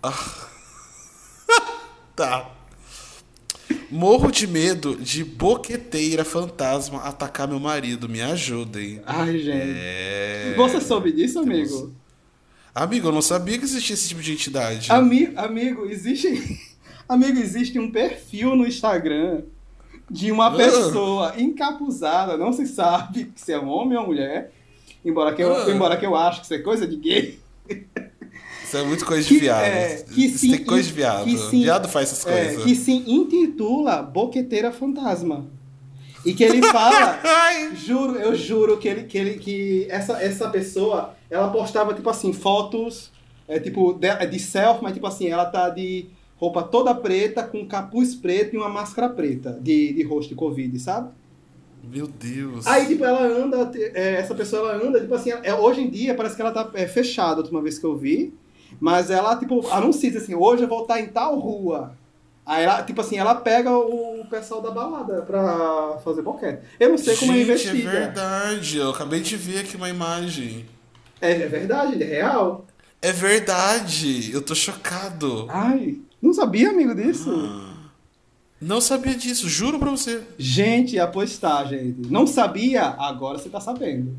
Ah. (laughs) tá. Morro de medo de boqueteira fantasma atacar meu marido. Me ajudem. Ai, gente. É... Você soube disso, amigo? Amigo, eu não sabia que existia esse tipo de entidade. Ami amigo, existe. (laughs) Amigo, existe um perfil no Instagram de uma Ah. pessoa encapuzada, não se sabe se é um homem ou mulher. Embora que eu, Ah. embora que eu acho que isso é coisa de gay. (laughs) Isso é muito coisa de viado. é, que Isso tem coisa de viado. que viado faz essas é, coisas. que se intitula Boqueteira Fantasma. E que ele fala. Juro, eu juro que ele, que ele, que essa, essa pessoa, ela postava tipo assim fotos, é tipo de, de selfie, mas tipo assim, ela tá de roupa toda preta, com capuz preto e uma máscara preta de, de rosto de covid, sabe? meu Deus. Aí tipo ela anda, é, essa pessoa ela anda tipo assim, é, hoje em dia parece que ela tá é, fechada, a última vez que eu vi, mas ela tipo anuncia assim, hoje eu vou estar em tal rua. Aí ela, tipo assim, ela pega o pessoal da balada pra fazer boquete. Eu não sei como é Gente, é investiga. verdade. Eu acabei de ver aqui uma imagem. É, é verdade, é real. É verdade. Eu tô chocado. Ai, não sabia, amigo, disso? Não sabia disso, juro pra você. Gente, apostar, gente. Não sabia? Agora você tá sabendo.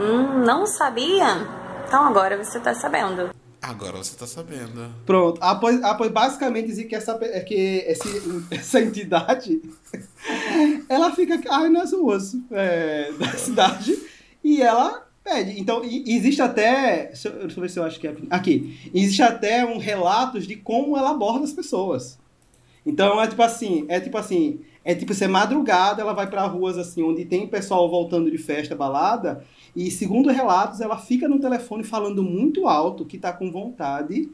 Hum, não sabia? Então agora você tá sabendo. Agora você tá sabendo. Pronto. Após, após basicamente dizer que essa, é que esse, (laughs) essa entidade (laughs) ela fica aí nas ruas é, da cidade e ela pede. Então, existe até. Deixa eu, ver se eu acho que é. Aqui. Existe até um relatos de como ela aborda as pessoas. Então é tipo assim, é tipo assim, é tipo ser madrugada, ela vai para ruas assim, onde tem pessoal voltando de festa, balada, e segundo relatos, ela fica no telefone falando muito alto, que tá com vontade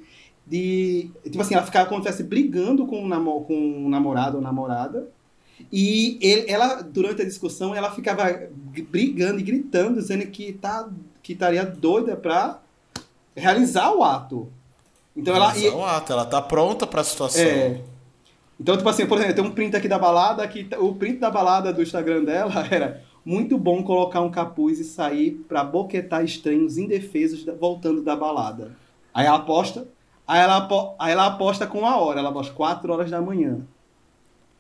de. Tipo assim, ela fica estivesse brigando com o, namo, com o namorado ou namorada. E ele, ela, durante a discussão, ela ficava brigando e gritando, dizendo que, tá, que estaria doida pra realizar o ato. Então realizar ela. o ato, ela tá pronta pra situação. É. Então, tipo assim, por exemplo, tem um print aqui da balada, que o print da balada do Instagram dela (laughs) era muito bom colocar um capuz e sair pra boquetar estranhos indefesos voltando da balada. Aí ela aposta, aí ela, aí ela aposta com a hora, ela aposta 4 horas da manhã.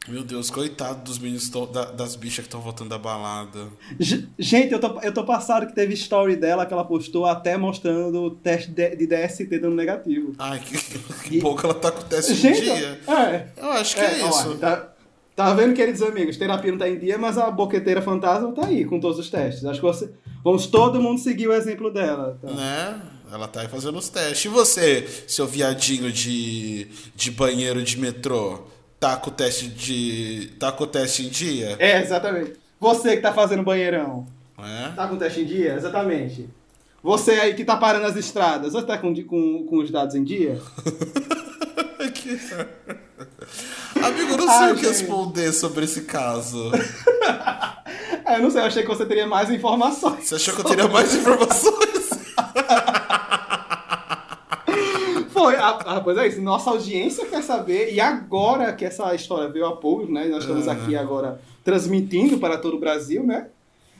Meu Deus, coitado dos meninos tão, da, das bichas que estão voltando da balada. Gente, eu tô, eu tô passado que teve story dela que ela postou até mostrando o teste de, de DST dando negativo. Ai, que, (laughs) que e... pouco ela tá com o teste Gente, em dia. É, eu acho que é, é isso. tá, tá vendo, queridos amigos? Terapia não tá em dia, mas a boqueteira fantasma tá aí com todos os testes. Acho que você, vamos todo mundo seguir o exemplo dela. Tá? Né? Ela tá aí fazendo os testes. E você, seu viadinho de, de banheiro de metrô? tá com o teste de. tá com o teste em dia? É, exatamente. Você que tá fazendo banheirão. É? Tá com o teste em dia? Exatamente. Você aí que tá parando as estradas, você tá com, com, com os dados em dia? (laughs) Amigo, eu não sei o que responder sobre esse caso. (laughs) é, eu não sei, eu achei que você teria mais informações. Você achou que eu teria mais informações? (laughs) Foi, a, a, pois é isso. Nossa audiência quer saber, e agora que essa história veio a público, né? Nós estamos aqui agora transmitindo para todo o Brasil, né?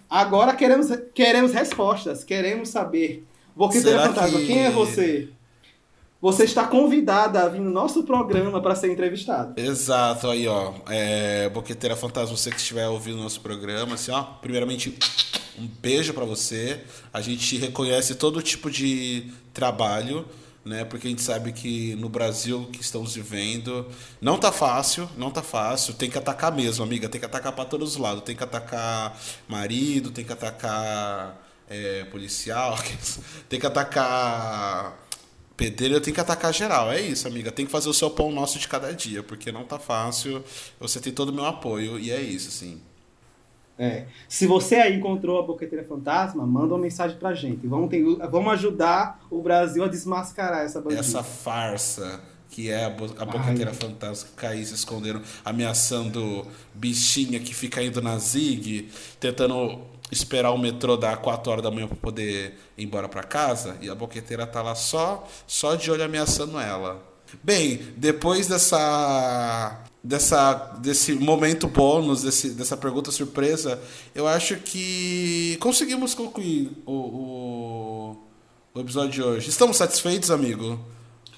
Agora queremos, queremos respostas, queremos saber. Boqueteira Fantasma, que... quem é você? Você está convidada a vir no nosso programa para ser entrevistado. Exato, aí ó. É, Boqueteira Fantasma, você que estiver ouvindo o nosso programa, assim, ó, primeiramente, um beijo para você. A gente reconhece todo tipo de trabalho né? Porque a gente sabe que no Brasil que estamos vivendo não tá fácil, não tá fácil. Tem que atacar mesmo, amiga. Tem que atacar para todos os lados. Tem que atacar marido, tem que atacar é, policial, (laughs) tem que atacar pedreiro, tem que atacar geral. É isso, amiga. Tem que fazer o seu pão nosso de cada dia, porque não tá fácil. Você tem todo o meu apoio e é isso, assim. É. Se você aí encontrou a Boqueteira Fantasma, manda uma mensagem pra gente. Vamos, ter, vamos ajudar o Brasil a desmascarar essa bandida. Essa farsa que é a, bo a Boqueteira Ai. Fantasma que caiu se escondendo, ameaçando bichinha que fica indo na zig, tentando esperar o metrô dar 4 horas da manhã para poder ir embora para casa, e a Boqueteira tá lá só, só de olho ameaçando ela. Bem, depois dessa dessa, desse momento bônus, desse, dessa pergunta surpresa, eu acho que conseguimos concluir o, o, o episódio de hoje. Estamos satisfeitos, amigo?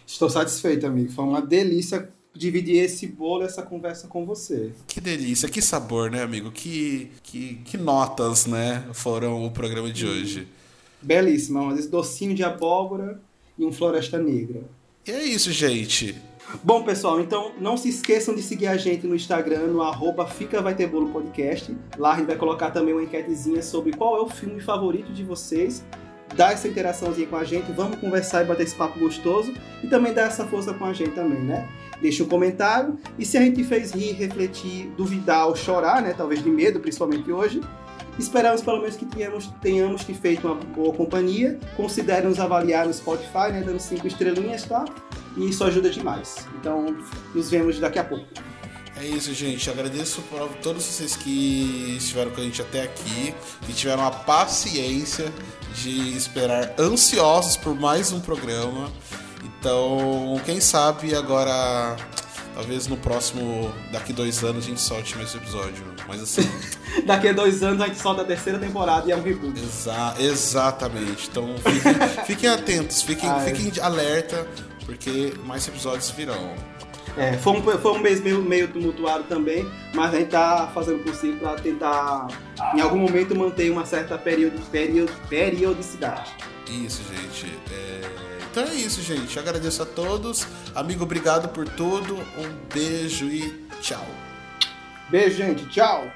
Estou satisfeito, amigo. Foi uma delícia dividir esse bolo, essa conversa com você. Que delícia, que sabor, né, amigo? Que, que, que notas, né, foram o programa de hoje. Belíssima, esse docinho de abóbora e um floresta negra. E é isso, gente. Bom, pessoal, então não se esqueçam de seguir a gente no Instagram, no arroba Fica Vai Ter Bolo Podcast. Lá a gente vai colocar também uma enquetezinha sobre qual é o filme favorito de vocês. Dá essa interaçãozinha com a gente, vamos conversar e bater esse papo gostoso. E também dá essa força com a gente também, né? Deixa um comentário. E se a gente fez rir, refletir, duvidar ou chorar, né? Talvez de medo, principalmente hoje. Esperamos pelo menos que tenhamos, tenhamos te feito uma boa companhia. Considere nos avaliar no Spotify, né? Dando cinco estrelinhas, tá? e isso ajuda demais. Então, nos vemos daqui a pouco. É isso, gente. Agradeço por todos vocês que estiveram com a gente até aqui, que tiveram a paciência de esperar ansiosos por mais um programa. Então, quem sabe agora, talvez no próximo, daqui dois anos, a gente solte mais um episódio. Mas assim. (laughs) daqui a dois anos a gente solta a terceira temporada e é um reboot. Exa exatamente. Então fiquem, (laughs) fiquem atentos, fiquem, fiquem alerta porque mais episódios virão. É, foi um, foi um mês meio, meio tumultuado também, mas a gente tá fazendo o possível para tentar, em algum momento, manter uma certa period, period, periodicidade. Isso, gente. É, Então é isso, gente. Agradeço a todos. Amigo, obrigado por tudo. Um beijo e tchau. Beijo, gente. Tchau.